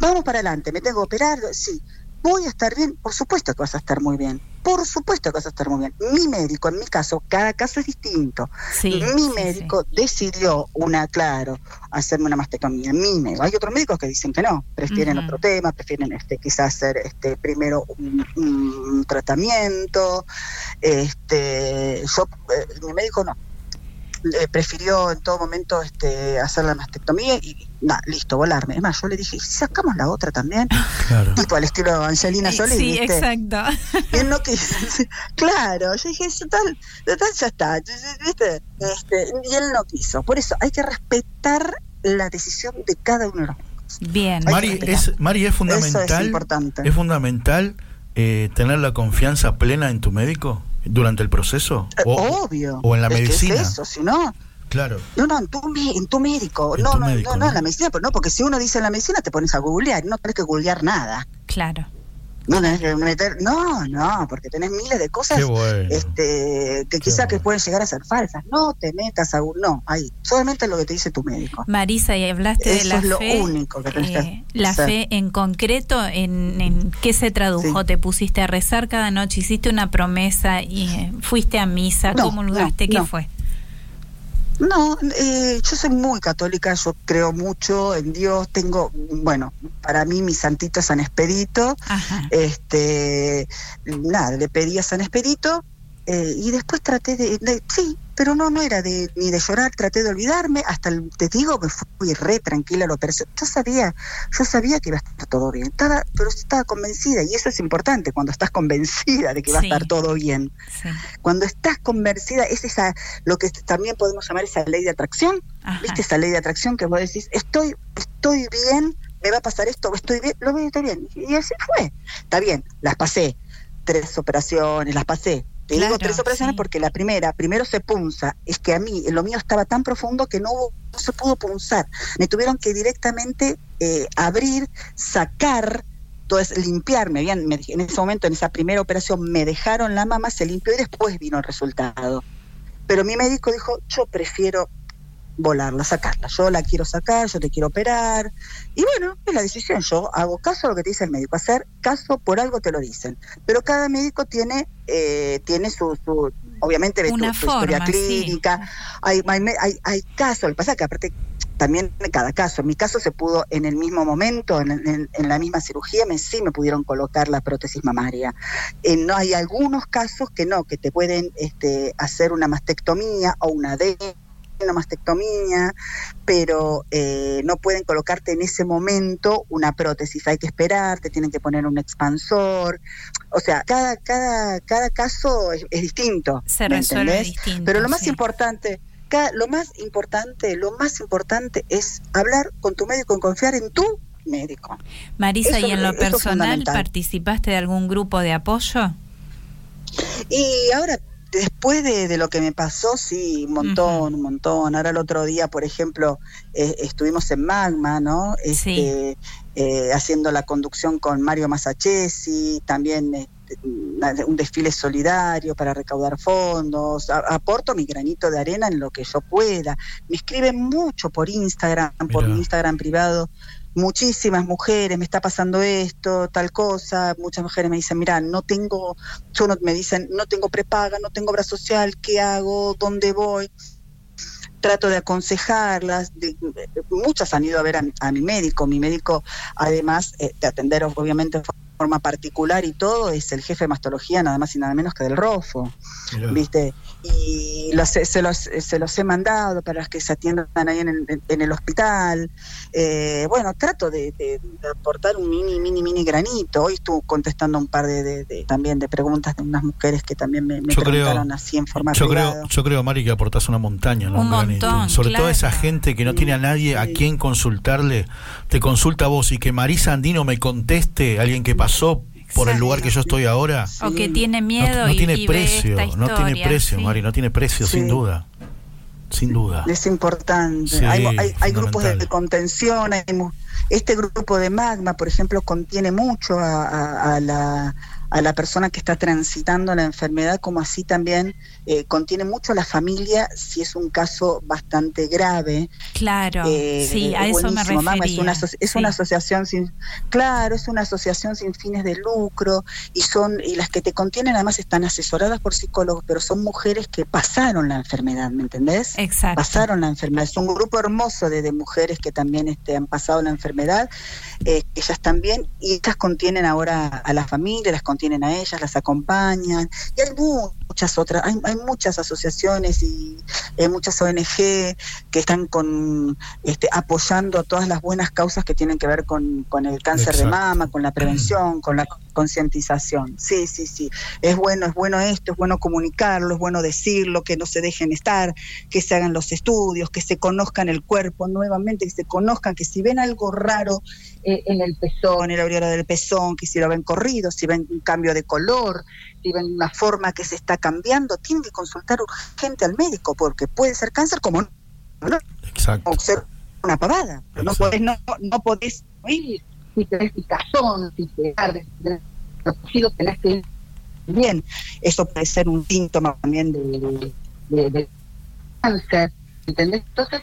Vamos para adelante, me tengo que operar, sí. Voy a estar bien, por supuesto que vas a estar muy bien, por supuesto que vas a estar muy bien. Mi médico, en mi caso, cada caso es distinto. Sí, mi sí, médico decidió una, claro, hacerme una mastectomía. Mi médico. Hay otros médicos que dicen que no, prefieren otro tema, prefieren este, quizás hacer este, primero un, un tratamiento. Este, yo, eh, mi médico no. Eh, prefirió en todo momento este, hacer la mastectomía y nada, listo, volarme. Es más, yo le dije, ¿y si sacamos la otra también? Claro. Tipo al estilo Angelina Sí, Jolie, sí, ¿viste? exacto. Y él no quiso. claro, yo dije, total, total ya está, ¿viste? Este, y él no quiso. Por eso hay que respetar la decisión de cada uno de los médicos. Bien. Mari, es, Mari, es Eso fundamental. es importante. Es fundamental eh, tener la confianza plena en tu médico. ¿Durante el proceso? Eh, O, Obvio. o en la que es medicina. eso, si no, Claro. no, no, en tu, en tu médico. En no, tu no, médico, no, no, ¿no? en la medicina, pero no, porque si uno dice en la medicina te pones a googlear, no tenés que googlear nada. Claro. No tenés que meter, no, no, porque tenés miles de cosas bueno. este, que quizá que pueden llegar a ser falsas. No te metas a Google, no, ahí, solamente lo que te dice tu médico. Marisa, y hablaste de Eso la es lo fe. único que tenés que eh, la hacer. fe en concreto, ¿en, en qué se tradujo? Sí. ¿Te pusiste a rezar cada noche? ¿Hiciste una promesa y eh, fuiste a misa? No, ¿Comulgaste? no, ¿Qué no. fue? No, eh, yo soy muy católica, yo creo mucho en Dios, tengo, bueno, para mí mi santito es San Expedito, Ajá. este, nada, le pedí a San Expedito eh, y después traté de, de- sí, pero no, no era de, ni de llorar, traté de olvidarme, hasta el, te digo, me fui re tranquila a la operación, yo sabía, yo sabía que iba a estar todo bien, estaba, pero estaba convencida y eso es importante cuando estás convencida de que va Sí. a estar todo bien. Sí. Cuando estás convencida, es esa, lo que también podemos llamar esa ley de atracción, Ajá. ¿viste? Esa ley de atracción que vos decís, estoy, estoy bien, me va a pasar esto, estoy bien, lo veo, estoy bien. Y así fue. Está bien, las pasé, tres operaciones, las pasé. Te Claro, digo tres operaciones sí. porque la primera, primero se punza, es que a mí, lo mío estaba tan profundo que no, hubo- no se pudo punzar. Me tuvieron que directamente eh, abrir, sacar, entonces limpiarme. Habían, me- en ese momento, en esa primera operación, me dejaron la mama, se limpió y después vino el resultado. Pero mi médico dijo, yo prefiero volarla, sacarla. Yo la quiero sacar, yo te quiero operar. Y bueno, es la decisión. Yo hago caso a lo que te dice el médico. Hacer caso por algo te lo dicen. Pero cada médico tiene, eh, tiene su, su- obviamente, ve tu- Una tu, historia forma, sí. clínica. Hay, hay, hay, hay casos. Lo que pasa es que aparte también en cada caso. En mi caso se pudo en el mismo momento, en, en- en la misma cirugía, me, sí me pudieron colocar la prótesis mamaria. Eh, no hay algunos casos que no, que te pueden este, hacer una mastectomía o una mastectomía, pero eh, no pueden colocarte en ese momento una prótesis. Hay que esperar, te tienen que poner un expansor. O sea, cada, cada, cada caso es, es distinto. Se ¿me resuelve distinto. Pero lo más sí. importante, lo más importante, lo más importante es hablar con tu médico y confiar en tu médico. Marisa, Eso- ¿y en lo personal participaste de algún grupo de apoyo? Y ahora, después de, de lo que me pasó, sí, un montón, un montón. Ahora el otro día, por ejemplo, eh, estuvimos en Magma, ¿no? Este, eh, haciendo la conducción con Mario Masachesi, también este, un desfile solidario para recaudar fondos. A- aporto mi granito de arena en lo que yo pueda. Me escriben mucho por Instagram, por mi Instagram privado. Muchísimas mujeres, me está pasando esto, tal cosa. Muchas mujeres me dicen, mira, no tengo yo no, me dicen, no tengo prepaga, no tengo obra social, ¿qué hago? ¿Dónde voy? Trato de aconsejarlas. de- muchas han ido a ver a, mi- a mi médico. Mi médico, además eh, de atender obviamente de forma particular y todo, es el jefe de mastología, nada más y nada menos que del ROFO. ¿viste? Y los, se, los, se los he mandado para que se atiendan ahí en el, en el hospital. Eh, bueno, trato de, de- de aportar un mini, mini, mini granito. Hoy estuve contestando un par de, de- de- también de preguntas de unas mujeres que también me, me creo- así en forma Yo creo, yo creo, Mari, que aportás una montaña, ¿no? Un granito. montón, Sobre todo esa gente que no tiene a nadie a quien consultarle, te consulta a vos y que Marisa Andino me conteste, alguien que pasó por el lugar que yo estoy ahora. O que tiene No, miedo no y, tiene y ve precio, no tiene precio, sí. Mari, no tiene precio, Sí. sin duda. Sin duda. Es importante. Sí, hay, hay- hay grupos de, contención. hay mu- este grupo de magma, por ejemplo, contiene mucho a, a- a la, a la persona que está transitando la enfermedad, como así también eh, contiene mucho a la familia si es un caso bastante grave. Claro, Eh, sí, a es eso me refería. es una, es sí. una asociación sin, claro, es una asociación sin fines de lucro y son y las que te contienen además están asesoradas por psicólogos, pero son mujeres que pasaron la enfermedad, ¿me entendés? Exacto. pasaron la enfermedad. Es un grupo hermoso de, de mujeres que también este, han pasado la enfermedad, eh, ellas también, y estas contienen ahora a la familia, las contienen a ellas, las acompañan, y hay muchas otras, hay, hay muchas asociaciones y eh, muchas ONG que están con este, apoyando todas las buenas causas que tienen que ver con, con el cáncer de mama, con la prevención, con la concientización. Sí, sí, sí. Es bueno, es bueno esto, es bueno comunicarlo, es bueno decirlo, que no se dejen estar, que se hagan los estudios, que se conozcan el cuerpo nuevamente, que se conozcan, que si ven algo raro eh, en el pezón, en la aureola del pezón, que si lo ven corrido, si ven un cambio de color, si ven una forma que se está cambiando, tienen que consultar urgente al médico, porque puede ser cáncer como no. Exacto. o ser una pavada. No podés, no, no podés ir si tenés picazón, si te arde, si tenés que bien. Eso puede ser un síntoma también de, cáncer, ¿entendés? Entonces,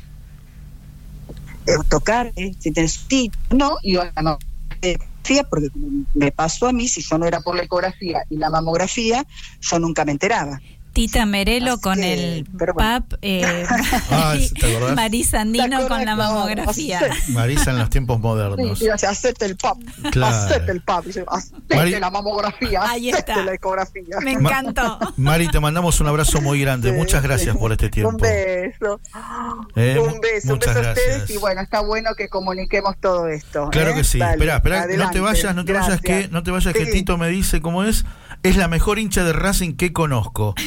eh, tocar, eh, si tenés sí, no, y la mamografía, porque me pasó a mí, si yo no era por la ecografía y la mamografía, yo nunca me enteraba. Tita Merelo Así con que, el bueno. PAP, eh, Ah. Marisa Andino ¿Te con la mamografía. Marisa en los tiempos modernos. sí, sea, hacete el pap, Claro. hacete el pap, dice, hacete Mari- la mamografía, Ahí hacete está. la ecografía. Me encantó. Mari, te mandamos un abrazo muy grande. Sí, Muchas gracias sí. por este tiempo. Un beso. Eh, un beso, un muchas beso a ustedes gracias. y bueno, está bueno que comuniquemos todo esto. Claro ¿eh? que sí. Espera, espera, no te vayas, no te vayas que, no te vayas que. Tito me dice cómo es. Es la mejor hincha de Racing que conozco.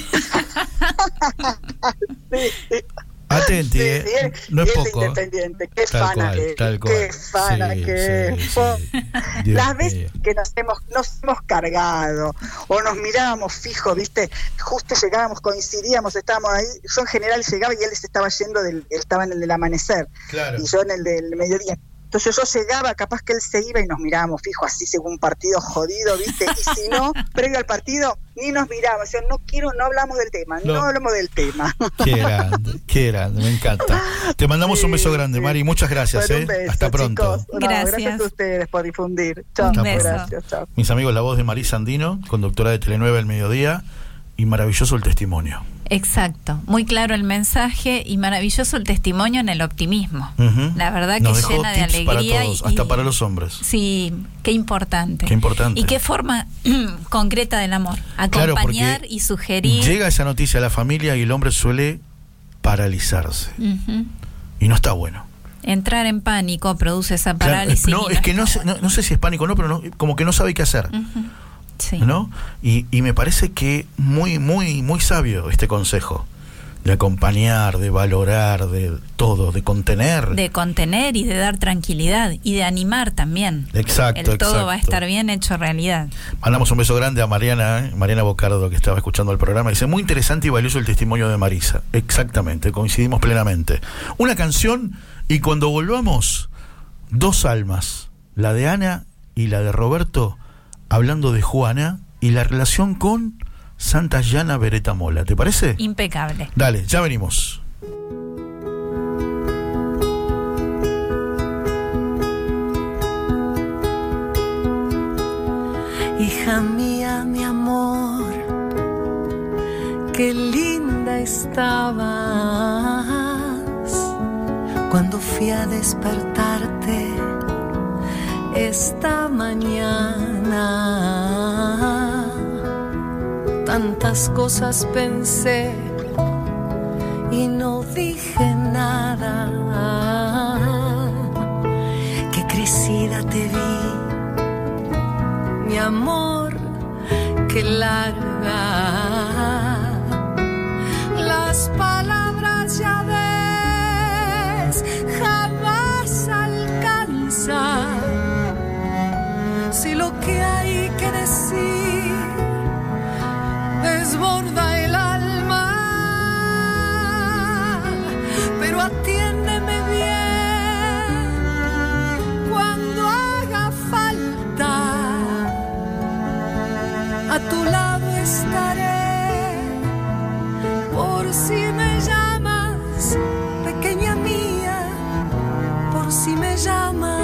Atenti, Sí, eh. sí, él- no es él poco. Independiente, qué Tal fana cual, que es, tal cual. qué fana Sí, que Las veces que nos hemos, nos hemos cargado o nos mirábamos fijo, viste, justo llegábamos, coincidíamos, estábamos ahí, yo en general llegaba y él se estaba yendo del, él estaba en el del amanecer Claro. y yo en el del mediodía. Entonces yo llegaba, capaz que él se iba y nos mirábamos fijo, así según un partido jodido, ¿viste? Y si no, previo al partido, ni nos mirábamos. Yo no quiero, no hablamos del tema, no, No. hablamos del tema. Qué grande, qué grande, me encanta. Te mandamos un beso grande, sí. Mari. Muchas gracias, Bueno, ¿eh? un beso, Hasta pronto. No, Gracias. gracias a ustedes por difundir. Chao, gracias, chao. Mis amigos, la voz de Marisa Andino, conductora de Telenueve al mediodía, y maravilloso el testimonio. Exacto, muy claro el mensaje y maravilloso el testimonio en el optimismo. La verdad que dejó llena de tips para alegría todos, y- hasta para los hombres. Sí, qué importante. Qué importante. Y qué forma concreta del amor. Acompañar y sugerir. Llega esa noticia a la familia y el hombre suele paralizarse. Y no está bueno. Entrar en pánico produce esa Claro, parálisis. no, es que no, sé, no, no sé si es pánico o no, pero no- como que no sabe qué hacer. Sí. ¿no? Y, y me parece que muy, muy, muy sabio este consejo. De acompañar, de valorar, de todo, de contener. De contener y de dar tranquilidad y de animar también. Exacto, El todo va a estar bien hecho realidad. Mandamos un beso grande a Mariana, ¿eh? Mariana Bocardo, que estaba escuchando el programa. Dice, muy interesante y valioso el testimonio de Marisa. Exactamente, coincidimos plenamente. Una canción y cuando volvamos, dos almas, la de Ana y la de Roberto, hablando de Juana y la relación con Santa Llana Beretta Mola. ¿Te parece? Impecable. Dale, ya venimos. Hija mía, mi amor, qué linda estabas cuando fui a despertarte esta mañana. Tantas cosas pensé y no dije nada. Qué crecida te vi mi amor, que larga. desborda el alma, pero atiéndeme bien cuando haga falta. A tu lado estaré por si me llamas, pequeña mía, por si me llamas.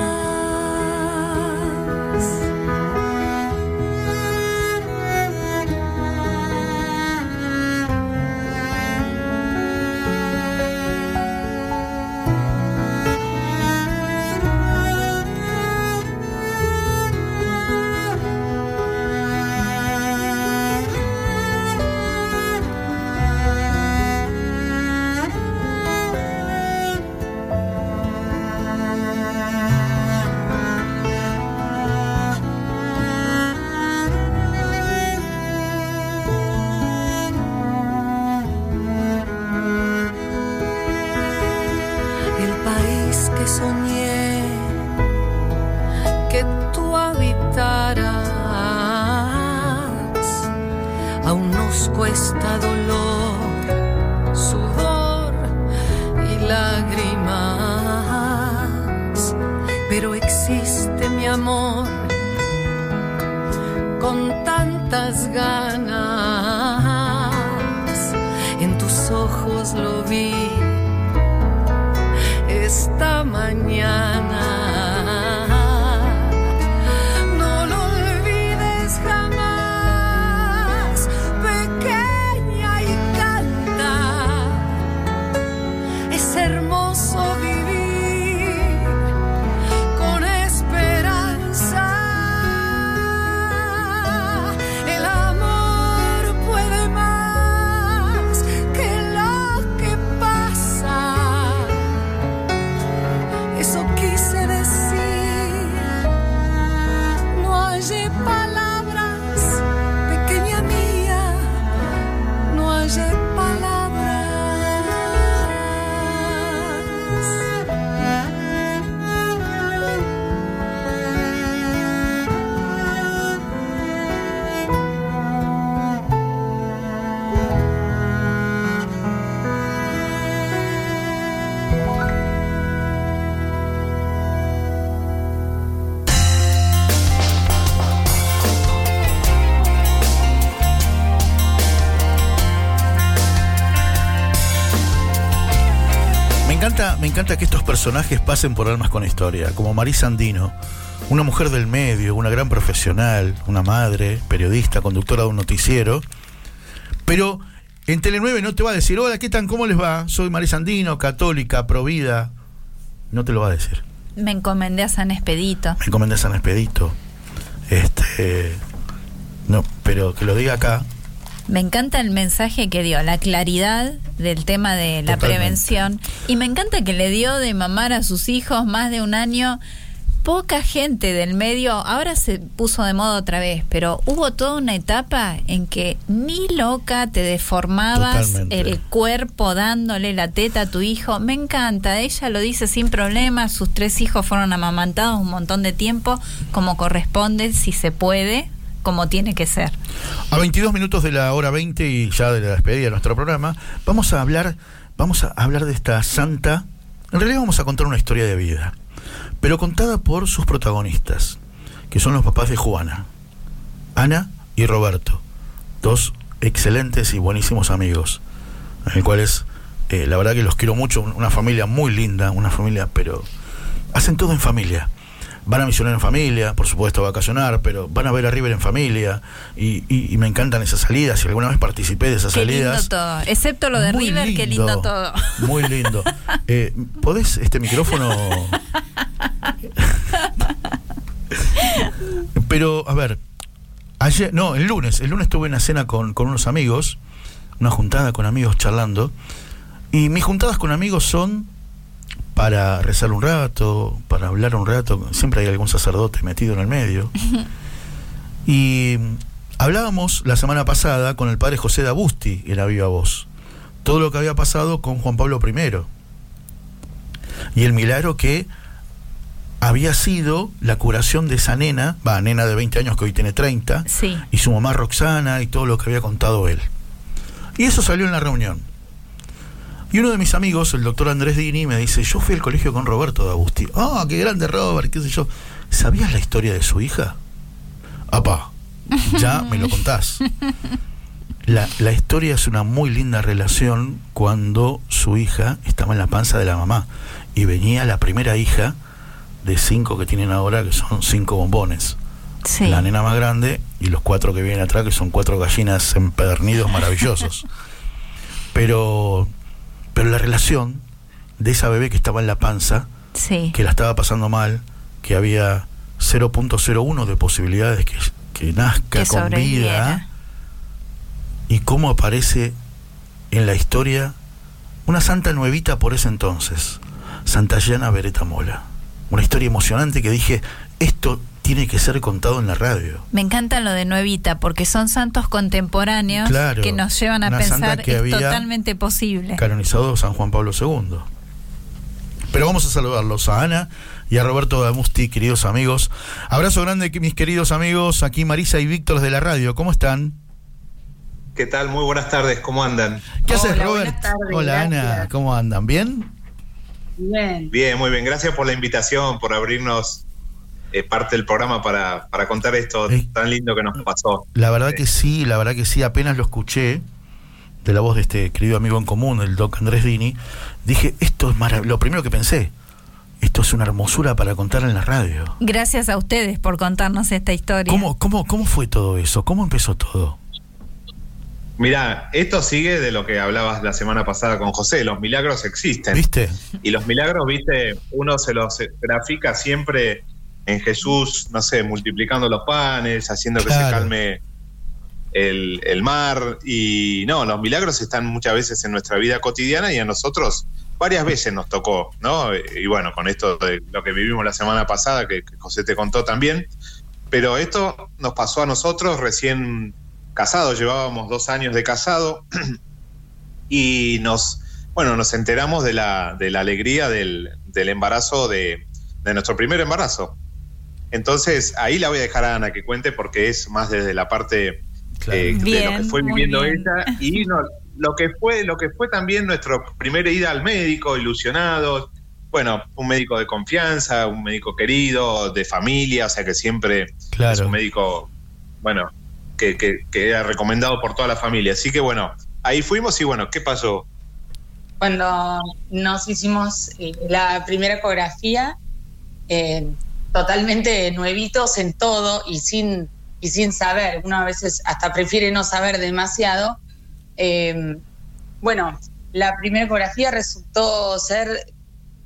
Encanta, me encanta que estos personajes pasen por almas con historia, como Marisa Andino, una mujer del medio, una gran profesional, una madre, periodista, conductora de un noticiero. Pero en Tele9 no te va a decir, hola, ¿qué tal? ¿Cómo les va? Soy Marisa Andino, católica, provida. No te lo va a decir. Me encomendé a San Expedito. Me encomendé a San Expedito. Este. No, pero que lo diga acá. Me encanta el mensaje que dio, la claridad del tema de la Totalmente. prevención. Y me encanta que le dio de mamar a sus hijos más de un año. Poca gente del medio, ahora se puso de moda otra vez, pero hubo toda una etapa en que ni loca te deformabas Totalmente. el cuerpo dándole la teta a tu hijo. Me encanta, ella lo dice sin problema, sus tres hijos fueron amamantados un montón de tiempo, como corresponde, si se puede, como tiene que ser. A 22 minutos de la hora 20 y ya de la despedida de nuestro programa, vamos a hablar, vamos a hablar de esta santa. En realidad vamos a contar una historia de vida, pero contada por sus protagonistas, que son los papás de Juana, Ana y Roberto, dos excelentes y buenísimos amigos, en el cuales eh, la verdad que los quiero mucho, una familia muy linda, una familia, pero hacen todo en familia. Van a misionar en familia, por supuesto a vacacionar, pero van a ver a River en familia y, y- y me encantan esas salidas. Si alguna vez participé de esas Qué lindo salidas, todo, excepto lo de muy River, qué lindo todo. Muy lindo. Eh, ¿Podés este micrófono? Pero, a ver, ayer, no, el lunes, el lunes tuve una cena con, con unos amigos, una juntada con amigos charlando, y mis juntadas con amigos son para rezar un rato, para hablar un rato, siempre hay algún sacerdote metido en el medio. Y hablábamos la semana pasada con el padre José de Abusti en la Viva Voz. Todo lo que había pasado con Juan Pablo I. Y el milagro que había sido la curación de esa nena, va, nena de 20 años que hoy tiene 30, Sí. y su mamá Roxana y todo lo que había contado él. Y eso salió en la reunión. Y uno de mis amigos, el doctor Andrés Dini, me dice, yo fui al colegio con Roberto de Agusti. Ah, qué grande Robert, qué sé yo. ¿Sabías la historia de su hija? Apá, ya me lo contás. La, la historia es una muy linda relación cuando su hija estaba en la panza de la mamá y venía la primera hija de cinco que tienen ahora, que son cinco bombones. Sí. La nena más grande y los cuatro que vienen atrás, que son cuatro gallinas empedernidos maravillosos. Pero, pero la relación de esa bebé que estaba en la panza, Sí. que la estaba pasando mal, que había 0.01 de posibilidades que, que nazca Que con vida, y cómo aparece en la historia una santa nuevita por ese entonces, Santa Llana Beretta Mola. Una historia emocionante que dije, esto tiene que ser contado en la radio. Me encanta lo de Nuevita, porque son santos contemporáneos Claro, que nos llevan a pensar que es había totalmente posible. canonizado San Juan Pablo II. Pero vamos a saludarlos a Ana y a Roberto Damusti, queridos amigos. Abrazo grande, que- mis queridos amigos, aquí Marisa y Víctor de la radio. ¿Cómo están? ¿Qué tal? Muy buenas tardes, ¿cómo andan? ¿Qué haces, Robert? tardes, Hola, Ana. ¿cómo andan? ¿Bien? Bien. Bien, muy bien. Gracias por la invitación, por abrirnos eh, parte del programa para, para contar esto Eh. tan lindo que nos pasó. La verdad que sí, la verdad que sí, apenas lo escuché de la voz de este querido amigo en común, el doc Andrés Dini, dije, esto es maravilloso, lo primero que pensé, esto es una hermosura para contar en la radio. Gracias a ustedes por contarnos esta historia. ¿Cómo, cómo, ¿Cómo fue todo eso? ¿Cómo empezó todo? Mira, esto sigue de lo que hablabas la semana pasada con José. Los milagros existen. ¿Viste? Y los milagros, viste, uno se los grafica siempre en Jesús, no sé, multiplicando los panes, haciendo que se calme el, el mar. Y no, los milagros están muchas veces en nuestra vida cotidiana y a nosotros varias veces nos tocó, ¿no? Y bueno, con esto de lo que vivimos la semana pasada, que, que José te contó también. Pero esto nos pasó a nosotros recién casados, llevábamos dos años de casado y nos, bueno, nos enteramos de la, de la alegría del, del embarazo, de, de nuestro primer embarazo. Entonces, ahí la voy a dejar a Ana que cuente porque es más desde la parte Claro. eh, de lo que fue viviendo bien. ella y no, lo que fue lo que fue también nuestro primera ida al médico, ilusionados. Bueno, un médico de confianza, un médico querido, de familia, o sea que siempre es Claro. un médico, bueno, que, que, que era recomendado por toda la familia. Así que bueno, ahí fuimos y bueno, ¿qué pasó? Cuando nos hicimos eh, la primera ecografía, eh, totalmente nuevitos en todo y sin, y sin saber, uno a veces hasta prefiere no saber demasiado. Eh, bueno, la primera ecografía resultó ser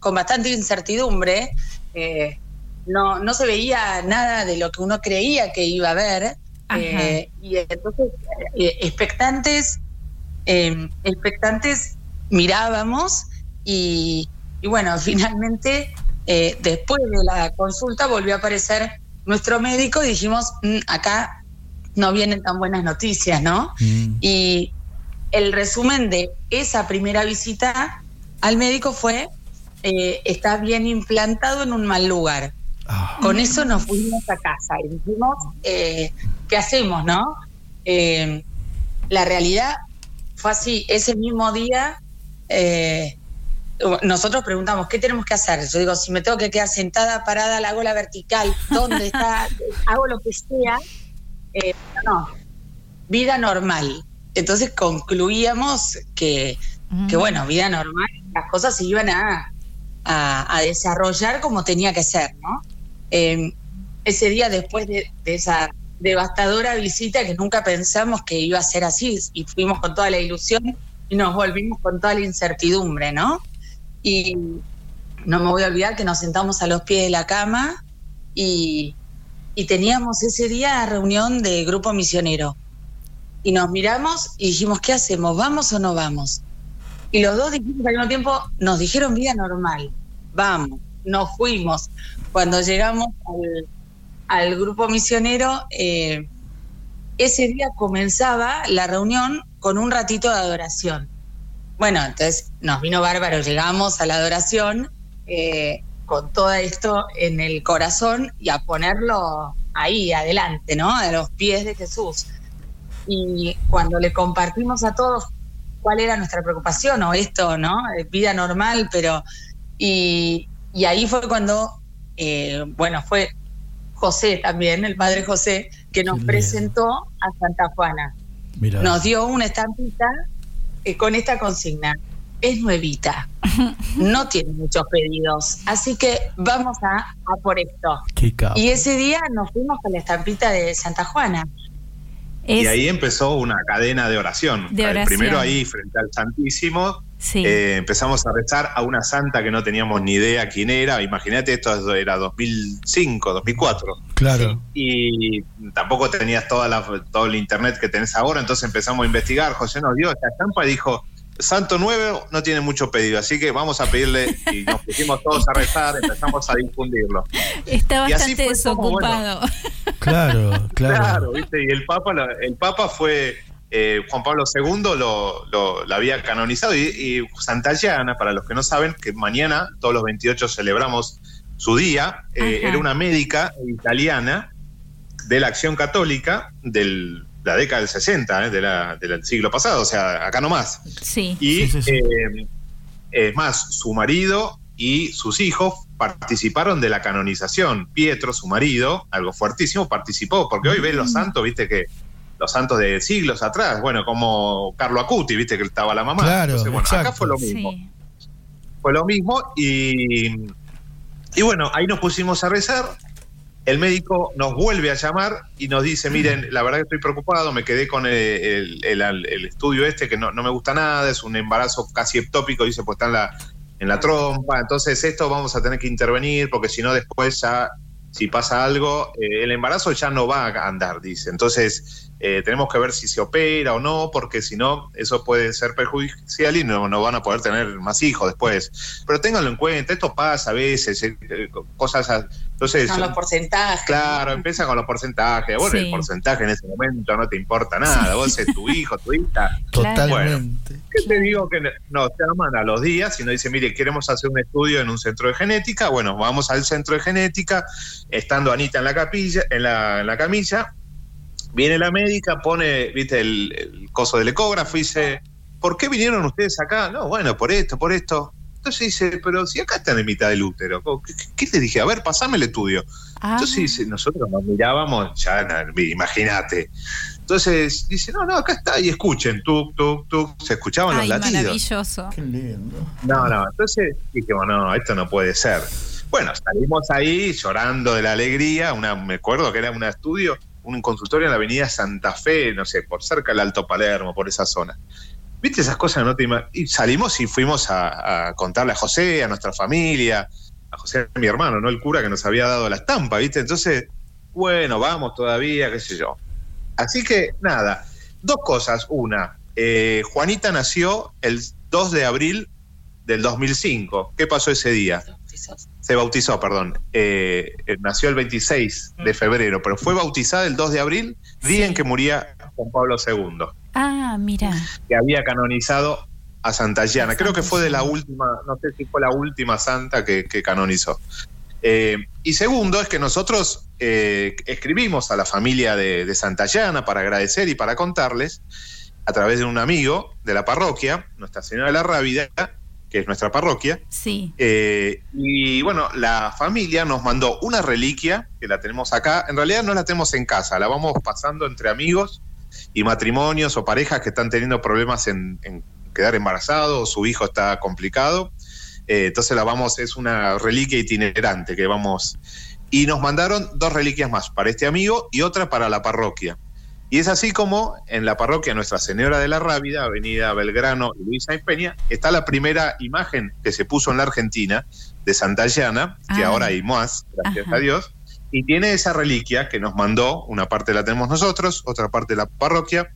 con bastante incertidumbre. eh, no, no se veía nada de lo que uno creía que iba a ver. Eh, y entonces, eh, expectantes, eh, expectantes mirábamos y, y bueno, finalmente, eh, después de la consulta, volvió a aparecer nuestro médico y dijimos, "Mm, acá no vienen tan buenas noticias, ¿no? Mm. Y el resumen de esa primera visita al médico fue, eh, está bien implantado en un mal lugar. Ah, Con eso nos fuimos a casa y dijimos, eh, ¿qué hacemos, no? Eh, la realidad fue así, ese mismo día eh, nosotros preguntamos, ¿qué tenemos que hacer? Yo digo, si me tengo que quedar sentada, parada, la hago la vertical, ¿dónde está? hago lo que sea. Eh, no, vida normal. Entonces concluíamos que, que, bueno, vida normal, las cosas se iban a, a, a desarrollar como tenía que ser, ¿no? Eh, ese día después de, de esa devastadora visita que nunca pensamos que iba a ser así y fuimos con toda la ilusión y nos volvimos con toda la incertidumbre, ¿no? Y no me voy a olvidar que nos sentamos a los pies de la cama y, teníamos ese día reunión de grupo misionero. Y nos miramos y dijimos, ¿qué hacemos? ¿Vamos o no vamos? Y los dos dijimos al mismo tiempo, nos dijeron vida normal, vamos, nos fuimos. Cuando llegamos al, al grupo misionero, eh, ese día comenzaba la reunión con un ratito de adoración. Bueno, entonces nos vino bárbaro, llegamos a la adoración eh, con todo esto en el corazón y a ponerlo ahí, adelante, ¿no? A los pies de Jesús. Y cuando le compartimos a todos cuál era nuestra preocupación o esto, ¿no? Eh, Vida normal, pero... Y, y ahí fue cuando, eh, bueno, fue José también, el padre José, que nos presentó a Santa Juana. mira. Nos dio una estampita eh, con esta consigna. Es nuevita, no tiene muchos pedidos, así que vamos a, a por esto. Y ese día nos fuimos con la estampita de Santa Juana. Es- Y ahí empezó una cadena de oración. De El oración. Primero ahí frente al Santísimo, sí. eh, empezamos a rezar a una santa que no teníamos ni idea quién era. Imagínate, esto era 2005, 2004. Claro. Y tampoco tenías toda la, todo el internet que tenés ahora, entonces empezamos a investigar. José nos dio esta estampa y dijo, Santo Nuevo no tiene mucho pedido, así que vamos a pedirle, y nos pusimos todos a rezar, empezamos a difundirlo. Está y así bastante fue como, desocupado. Claro, claro. Claro, ¿viste? Y el Papa, el Papa fue eh, Juan Pablo II, lo, lo- lo había canonizado. Y, y Santa Llana, para los que no saben, que mañana, todos los 28, celebramos su día, eh, era una médica italiana de la Acción Católica del, la década del 60 ¿eh? de la- del siglo pasado, o sea, acá nomás. Sí. Y Sí, sí, sí. eh, es más, su marido y sus hijos participaron de la canonización. Pietro, su marido, algo fuertísimo, participó, porque hoy ves Mm. los santos, viste que los santos de siglos atrás, bueno, como Carlo Acuti, viste que estaba la mamá. Claro, Entonces, bueno, acá fue lo mismo. Sí. Fue lo mismo y, y bueno, ahí nos pusimos a rezar. El médico nos vuelve a llamar y nos dice, miren, la verdad que estoy preocupado, me quedé con el, el- el- el estudio este que no, no me gusta nada, es un embarazo casi ectópico, dice, pues está en la, en la trompa, entonces esto vamos a tener que intervenir porque si no después ya, si pasa algo, eh, el embarazo ya no va a andar, dice. Entonces eh, tenemos que ver si se opera o no, porque si no, eso puede ser perjudicial y no, no van a poder tener más hijos después. Pero ténganlo en cuenta, esto pasa a veces, eh, eh, cosas... a- Entonces, Son los porcentajes. Claro, empieza con los porcentajes. Bueno, Sí. el porcentaje en ese momento no te importa nada. Vos es tu hijo, tu hija. Totalmente. ¿Qué te digo? Que nos llaman a los días y nos dicen, mire, queremos hacer un estudio en un centro de genética. Bueno, vamos al centro de genética, estando Anita en la capilla, en la, en la camilla, viene la médica, pone, viste, el, el coso del ecógrafo y dice, ¿por qué vinieron ustedes acá? No, bueno, por esto, por esto. Entonces dice, pero si acá están en mitad del útero, ¿qué, qué- qué te dije? A ver, pasame el estudio. Ah, Entonces dice, nosotros nos mirábamos, ya, na- imagínate. Entonces dice, no, no, acá está, y escuchen, tuk, tuk, tuk, se escuchaban ay, los latidos. maravilloso. Qué lindo. No, no, entonces dijimos, no, esto no puede ser. Bueno, salimos ahí llorando de la alegría, una, me acuerdo que era un estudio, un consultorio en la avenida Santa Fe, no sé, por cerca del Alto Palermo, por esa zona. ¿Viste esas cosas? No te y salimos y fuimos a, a contarle a José, a nuestra familia, a José, mi hermano, ¿no? El cura que nos había dado la estampa, ¿viste? Entonces, bueno, vamos todavía, qué sé yo. Así que, nada, dos cosas. Una, eh, Juanita nació el 2 de abril del 2005. ¿Qué pasó ese día? Se bautizó, perdón. Eh, eh, nació el 26 de febrero, pero fue bautizada el 2 de abril, día en que moría Juan Pablo II, Ah, mira. que había canonizado a Santa Llana. Creo que fue de la última, no sé si fue la última santa que, que canonizó. Eh, y segundo es que nosotros eh, escribimos a la familia de, de Santa Llana para agradecer y para contarles, a través de un amigo de la parroquia, Nuestra Señora de la Rábida, que es nuestra parroquia, Sí. eh, y bueno, la familia nos mandó una reliquia, que la tenemos acá. En realidad no la tenemos en casa, la vamos pasando entre amigos y matrimonios o parejas que están teniendo problemas en, en quedar embarazados, o su hijo está complicado. Eh, entonces la vamos, es una reliquia itinerante que vamos. Y nos mandaron dos reliquias más para este amigo y otra para la parroquia. Y es así como en la parroquia Nuestra Señora de la Rábida, Avenida Belgrano y Luisa y Peña, está la primera imagen que se puso en la Argentina de Santa Llana, que Ah. ahora hay más, gracias Ajá. a Dios, y tiene esa reliquia que nos mandó, una parte la tenemos nosotros, otra parte la parroquia,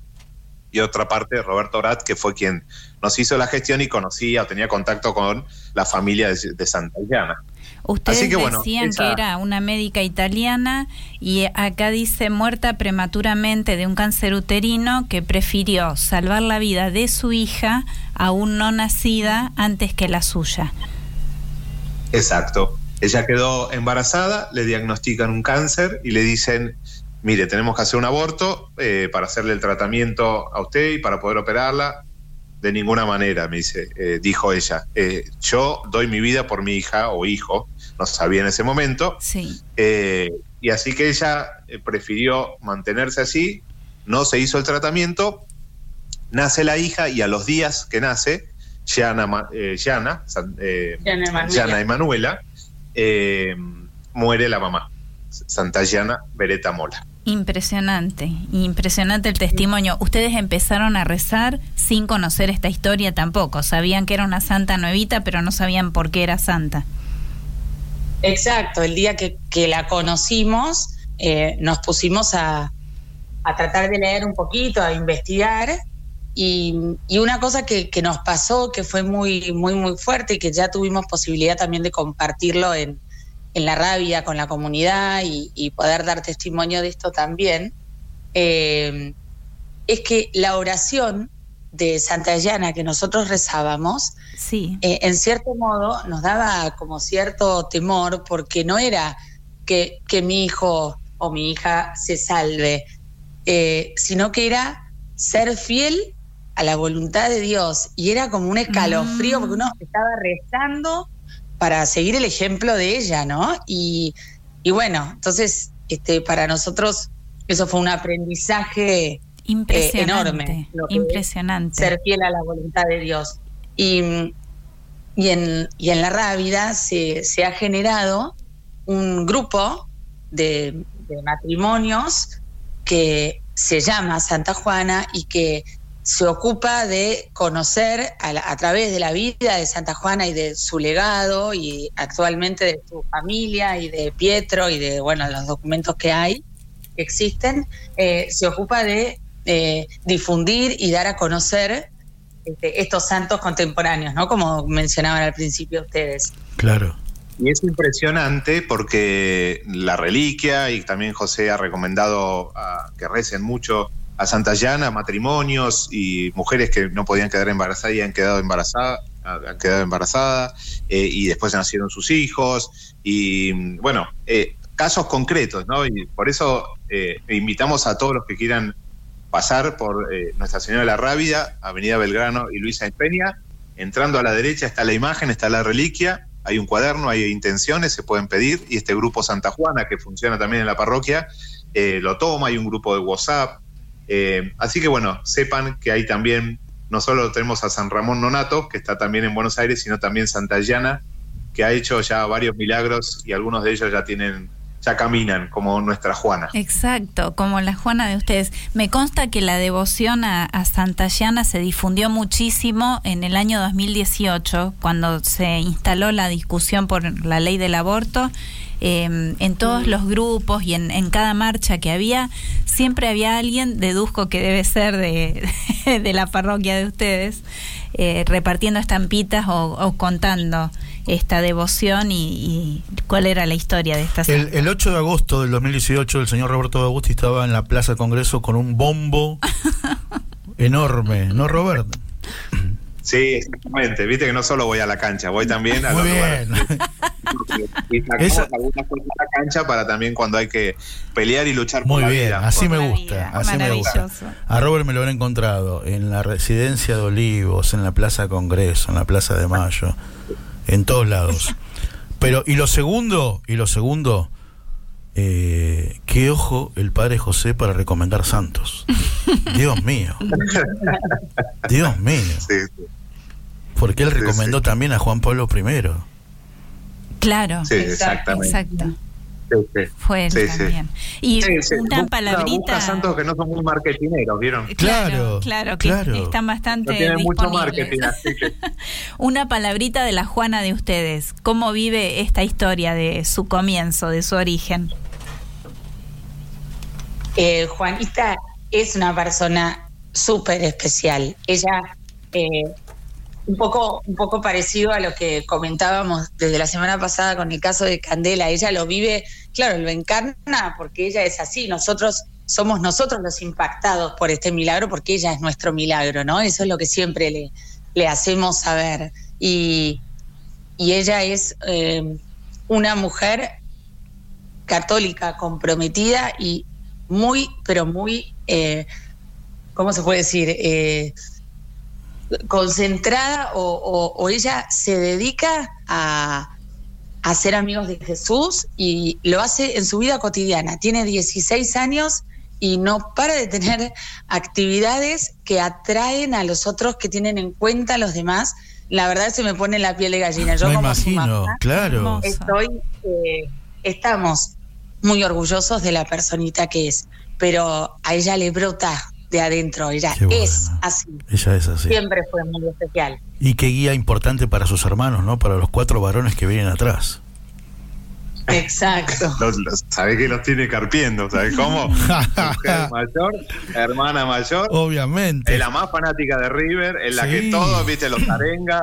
y otra parte Roberto Orat, que fue quien nos hizo la gestión y conocía o tenía contacto con la familia de, de Santa Llana. Ustedes Así que, bueno, decían esa- que era una médica italiana y acá dice muerta prematuramente de un cáncer uterino que prefirió salvar la vida de su hija aún no nacida antes que la suya. Exacto. Ella quedó embarazada, le diagnostican un cáncer y le dicen, mire, tenemos que hacer un aborto eh, para hacerle el tratamiento a usted y para poder operarla. De ninguna manera, me dice, eh, dijo ella. Eh, yo doy mi vida por mi hija o hijo, no sabía en ese momento. Sí. Eh, y así que ella prefirió mantenerse así, no se hizo el tratamiento, nace la hija y a los días que nace, Yana, eh, Yana, eh, Emanuela. Eh, muere la mamá, Santa Yana Beretta Mola. Impresionante, impresionante el testimonio. Ustedes empezaron a rezar sin conocer esta historia tampoco. Sabían que era una santa nuevita, pero no sabían por qué era santa. Exacto, el día que, la conocimos, eh, nos pusimos a, a tratar de leer un poquito, a investigar. Y, y una cosa que, que nos pasó, que fue muy, muy, muy fuerte y que ya tuvimos posibilidad también de compartirlo en, en la rabia con la comunidad y, y poder dar testimonio de esto también, eh, es que la oración de Santa Llana que nosotros rezábamos, Sí. eh, en cierto modo nos daba como cierto temor porque no era que, que mi hijo o mi hija se salve, eh, sino que era ser fiel a la voluntad de Dios. Y era como un escalofrío, porque uno estaba rezando para seguir el ejemplo de ella, ¿no? Y, y bueno, entonces, este, para nosotros eso fue un aprendizaje eh, enorme. impresionante. Ser fiel a la voluntad de Dios. Y, y, en, y en la Rábida se, se ha generado un grupo de, de matrimonios que se llama Santa Juana y que se ocupa de conocer a, la- a través de la vida de Santa Juana y de su legado y actualmente de su familia y de Pietro y de bueno los documentos que hay que existen eh, se ocupa de eh, difundir y dar a conocer este, estos santos contemporáneos, ¿no? Como mencionaban al principio ustedes. Claro. Y es impresionante porque la reliquia, y también José ha recomendado a- que recen mucho a Santa Llana, matrimonios y mujeres que no podían quedar embarazadas y han quedado embarazadas, han quedado embarazadas, eh, y después nacieron sus hijos, y bueno, eh, casos concretos, ¿no? Y por eso eh, invitamos a todos los que quieran pasar por Nuestra Señora de la Rábida, Avenida Belgrano y Luisa Peña. Entrando a la derecha está la imagen, está la reliquia, hay un cuaderno, hay intenciones, se pueden pedir, y este grupo Santa Juana, que funciona también en la parroquia, lo toma, hay un grupo de WhatsApp. Eh, así que bueno, sepan que hay también, no solo tenemos a San Ramón Nonato, que está también en Buenos Aires, sino también Santa Llana, que ha hecho ya varios milagros y algunos de ellos ya tienen, ya caminan como nuestra Juana. Exacto, como la Juana de ustedes. Me consta que la devoción a, Santa Llana se difundió muchísimo en el año 2018, cuando se instaló la discusión por la ley del aborto. Eh, en todos los grupos y en, cada marcha que había, siempre había alguien, deduzco que debe ser de, la parroquia de ustedes, eh, repartiendo estampitas o contando esta devoción y, y cuál era la historia de esta El, el 8 de agosto del 2018 el señor Roberto de Agusti estaba en la Plaza Congreso con un bombo enorme, ¿no, Robert? Sí, exactamente. Viste que no solo voy a la cancha, voy también a Muy los bien. lugares. Y sacamos Esa- algunas cosas de la cancha para también cuando hay que pelear y luchar Muy por la bien, vida. así me gusta, vida, así me gusta. A Robert me lo han encontrado en la residencia de Olivos, en la Plaza Congreso, en la Plaza de Mayo, en todos lados. Pero, y lo segundo, y lo segundo, eh, qué ojo el padre José para recomendar santos. Dios mío, Dios mío. Sí, sí. Porque él recomendó sí. también a Juan Pablo I. Claro, Sí, exactamente. exacto. Sí, sí. Fue él Sí, sí. también. Y Sí, sí. una Busca- palabrita. busca santos que no son muy marketineros, ¿vieron? Claro, Claro, claro, que claro. están bastante No tienen mucho marketing, así que Una palabrita de la Juana de ustedes. ¿Cómo vive esta historia de su comienzo, de su origen? Eh, Juanita es una persona súper especial. Ella, eh, un, poco, un poco parecido a lo que comentábamos desde la semana pasada con el caso de Candela, ella lo vive, claro, lo encarna porque ella es así, nosotros somos nosotros los impactados por este milagro porque ella es nuestro milagro, ¿no? Eso es lo que siempre le, le hacemos saber. Y, y ella es eh, una mujer católica comprometida y muy, pero muy, eh, ¿cómo se puede decir? Eh, concentrada o, o- o ella se dedica a, a ser amigos de Jesús y lo hace en su vida cotidiana. Tiene 16 años y no para de tener actividades que atraen a los otros, que tienen en cuenta a los demás. La verdad se me pone la piel de gallina. Yo Me como imagino, mamá, claro. Estoy, eh, estamos muy orgullosos de la personita que es, pero a ella le brota de adentro, ella bueno. es así, Ella es así. siempre fue muy especial. Y qué guía importante para sus hermanos, ¿no? Para los cuatro varones que vienen atrás. Exacto. los, los- sabés que los tiene carpiendo, ¿sabés cómo? Mujer mayor, hermana mayor, Obviamente. es la más fanática de River, en la Sí. que todos, viste, los arengas.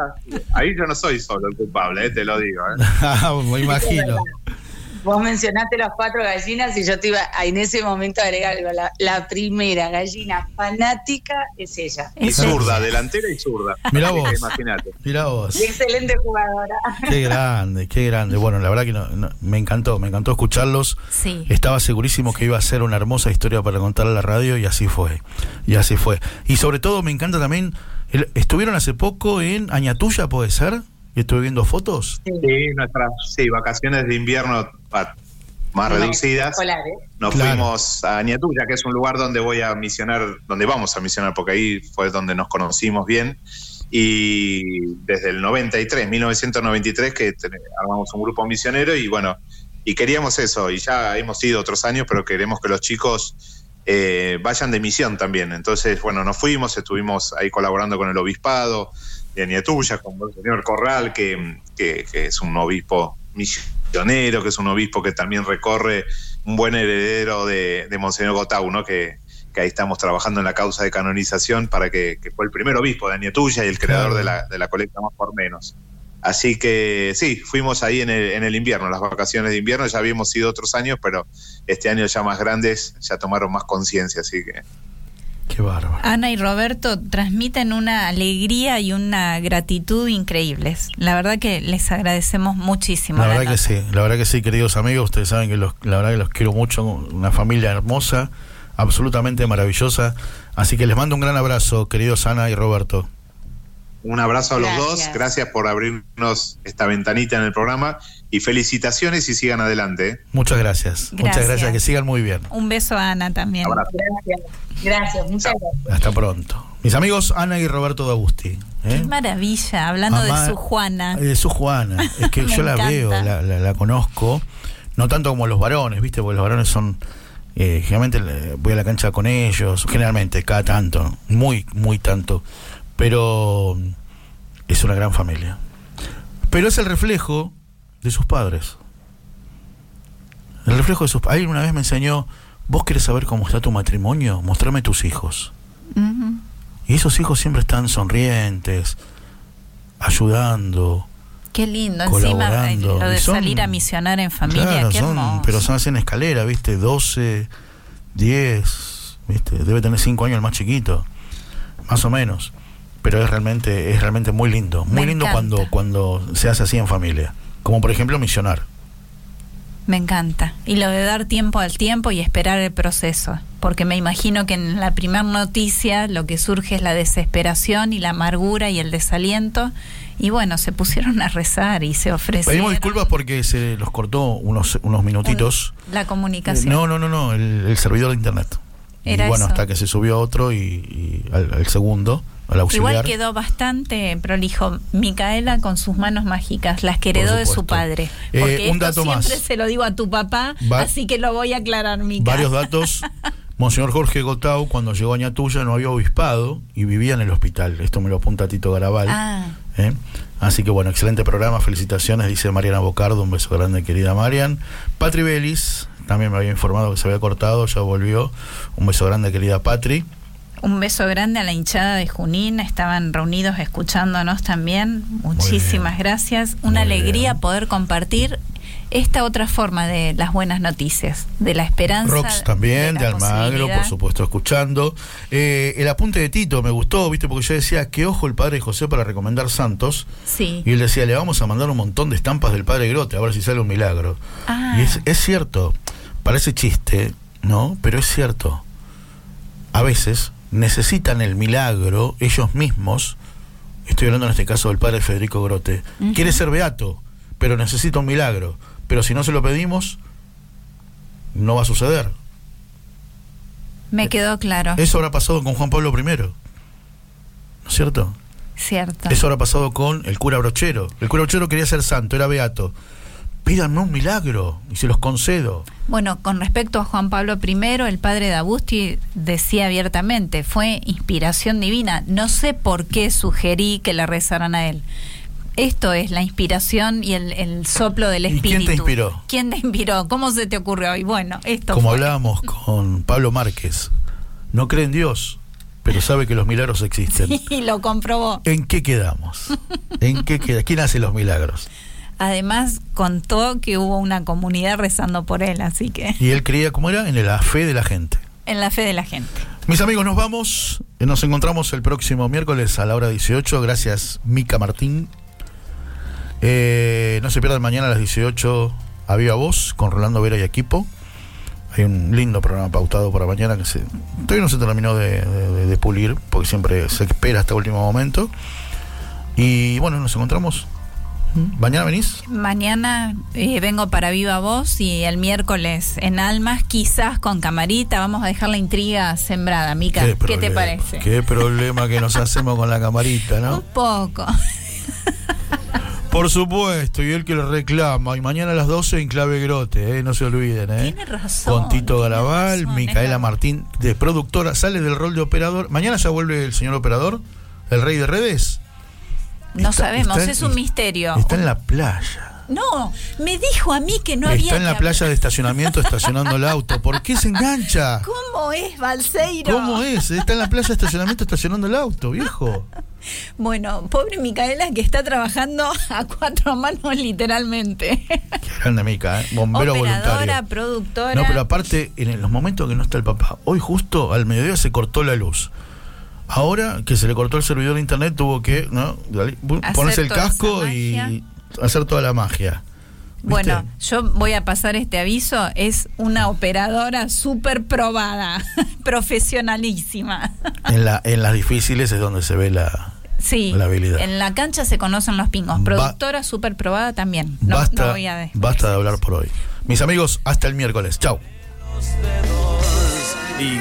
Ahí yo no soy solo el culpable, eh, te lo digo. ¿eh? Me imagino. Vos mencionaste las cuatro gallinas y yo te iba a en ese momento a agregar algo. La, la primera gallina fanática es ella. Y zurda, delantera y zurda. Mirá vos. Imagínate. Mirá vos. Y excelente jugadora. Qué grande, qué grande. Bueno, la verdad que no- no- me encantó, me encantó escucharlos. Sí. Estaba segurísimo que iba a ser una hermosa historia para contar a la radio y así fue. Y así fue. Y sobre todo me encanta también, el- estuvieron hace poco en Añatuya, ¿puede ser? Y estuve viendo fotos. Sí, nuestras sí, vacaciones de invierno ah, más reducidas. Nos Claro. fuimos a Añatuya, que es un lugar donde voy a misionar, donde vamos a misionar, porque ahí fue donde nos conocimos bien. Y desde el 93, 1993, que armamos un grupo misionero y bueno, y queríamos eso, y ya hemos ido otros años, pero queremos que los chicos eh, vayan de misión también. Entonces, bueno, nos fuimos, estuvimos ahí colaborando con el obispado de Añatuya, con el señor Corral, que, que- que es un obispo misionero, que es un obispo que también recorre un buen heredero de, de Monseñor Gotau, ¿no? Que, que ahí estamos trabajando en la causa de canonización para que, que fue el primer obispo de Añatuya y el creador de la, de la colecta más por menos. Así que sí, fuimos ahí en el, en el invierno, las vacaciones de invierno, ya habíamos ido otros años, pero este año ya más grandes ya tomaron más conciencia, así que Qué bárbaro. Ana y Roberto transmiten una alegría y una gratitud increíbles. La verdad que les agradecemos muchísimo. La la verdad que sí, la verdad que sí, queridos amigos, ustedes saben que los, la verdad que los quiero mucho, una familia hermosa, absolutamente maravillosa, así que les mando un gran abrazo, queridos Ana y Roberto. un abrazo a los Gracias. dos, gracias por abrirnos esta ventanita en el programa y felicitaciones y sigan adelante. ¿eh? Muchas gracias, muchas Gracias. que sigan muy bien. Un beso a Ana también. Gracias. Gracias, muchas gracias. Hasta pronto. Mis amigos Ana y Roberto D'Agusti. ¿eh? Qué maravilla, hablando Mamá- de su Juana. De su Juana. Es que yo la encanta. veo, la, la- la conozco. No tanto como los varones, ¿viste? Porque los varones son. eh, generalmente voy a la cancha con ellos, generalmente, cada tanto. Muy, muy tanto. Pero mm, es una gran familia. Pero es el reflejo de sus padres. El reflejo de sus padres. Alguien una vez me enseñó: ¿Vos querés saber cómo está tu matrimonio? Mostrame tus hijos. Y esos hijos siempre están sonrientes, ayudando. Qué lindo. Encima, lo de son- salir a misionar en familia, Claro, qué son- pero son así en escalera, ¿viste? 12, 10, ¿viste? Debe tener 5 años el más chiquito, más o menos. Pero es realmente, es realmente muy lindo. Muy Me lindo encanta. cuando, cuando se hace así en familia. Como por ejemplo misionar. Me encanta. Y lo de dar tiempo al tiempo y esperar el proceso. Porque me imagino que en la primera noticia lo que surge es la desesperación y la amargura y el desaliento. Y bueno, se pusieron a rezar y se ofrecieron Pedimos disculpas porque se los cortó unos, unos minutitos. la comunicación. Eh, No, no, no, no, el, el servidor de internet. Era y bueno, eso. hasta que se subió otro y, y al, al segundo. Igual quedó bastante prolijo. Micaela con sus manos mágicas, las que heredó de su padre. Eh, Porque un esto dato siempre más. se lo digo a tu papá, Va- así que lo voy a aclarar, Mica. Varios datos. Monseñor Jorge Gotau, cuando llegó a Ñatuya, no había obispado y vivía en el hospital. Esto me lo apunta Tito Garabal. Ah, ¿eh? Así que bueno, excelente programa, felicitaciones, dice Mariana Bocardo, un beso grande, querida Marian. Patri Belis, también me había informado que se había cortado, ya volvió. Un beso grande, querida Patri. Un beso grande a la hinchada de Junín, estaban reunidos escuchándonos también. Muchísimas gracias. Una Muy alegría bien. poder compartir esta otra forma de las buenas noticias, de la esperanza. Rox también, de, la Almagro, por supuesto, escuchando. Eh, el apunte de Tito me gustó, viste, porque yo decía, qué ojo el padre José para recomendar santos. Sí. Y él decía, le vamos a mandar un montón de estampas del padre Grote, a ver si sale un milagro. Ah. Y es, es cierto, parece chiste, ¿no? Pero es cierto. A veces necesitan el milagro ellos mismos. Estoy hablando en este caso del padre Federico Grote. Quiere ser beato, pero necesita un milagro. Pero si no se lo pedimos, no va a suceder. Me quedó claro. Eso habrá pasado con Juan Pablo I. ¿No es cierto? Cierto. Eso habrá pasado con el cura Brochero. El cura Brochero quería ser santo, era beato. Pídanme un milagro y se los concedo. Bueno, con respecto a Juan Pablo I, el padre de Agusti decía abiertamente, fue inspiración divina. No sé por qué sugerí que le rezaran a él. Esto es la inspiración y el, el soplo del ¿Y espíritu. quién te inspiró? ¿Quién te inspiró? ¿Cómo se te ocurrió? Y bueno, esto Como fue. hablábamos con Pablo Márquez, no cree en Dios, pero sabe que los milagros existen. Y lo comprobó. ¿En qué quedamos? ¿En qué queda? ¿Quién hace los milagros? Además, contó que hubo una comunidad rezando por él, así que Y él creía, ¿cómo era? En la fe de la gente. en la fe de la gente. Mis amigos, nos vamos. Nos encontramos el próximo miércoles a la hora 18. Gracias, Mica Martín. Eh, no se pierdan mañana a las 18 a Viva Voz con Rolando Vera y equipo. Hay un lindo programa pautado para mañana que se, todavía no se terminó de, de- de pulir porque siempre se espera hasta último momento. Y bueno, nos encontramos. ¿Mañana venís? Mañana eh, vengo para Viva Voz y el miércoles en Almas, quizás con camarita. Vamos a dejar la intriga sembrada. Mica, ¿qué, te parece? Qué problema que nos hacemos con la camarita, ¿no? Un poco. Por supuesto, y él que lo reclama. Y mañana a las 12 en Clave Grote, ¿eh? no se olviden. ¿eh? Tiene razón, Con Tito Garabal, razón, Micaela. Martín, de productora, sale del rol de operador. Mañana ya vuelve el señor operador, el rey de redes. No Está- sabemos, está- es un misterio. Está en la playa. No, me dijo a mí que no había está en la que- playa de estacionamiento estacionando el auto. ¿Por qué se engancha? ¿Cómo es, Balseiro? ¿Cómo es? Está en la playa de estacionamiento estacionando el auto, viejo. Bueno, pobre Micaela que está trabajando a cuatro manos literalmente. Grande Mica, ¿eh? bombero Operadora, voluntario. productora. No, pero aparte, en los momentos que no está el papá, hoy justo al mediodía se cortó la luz. Ahora que se le cortó el servidor de internet, tuvo que ponerse el casco y hacer toda la magia. Bueno, yo voy a pasar este aviso. Es una operadora súper probada, profesionalísima. En, la, en las difíciles es donde se ve la, Sí, la habilidad. en la cancha se conocen los pingos. Productora súper probada también. No, basta, no voy a de- basta de hablar por hoy. Mis amigos, hasta el miércoles. Chao. Y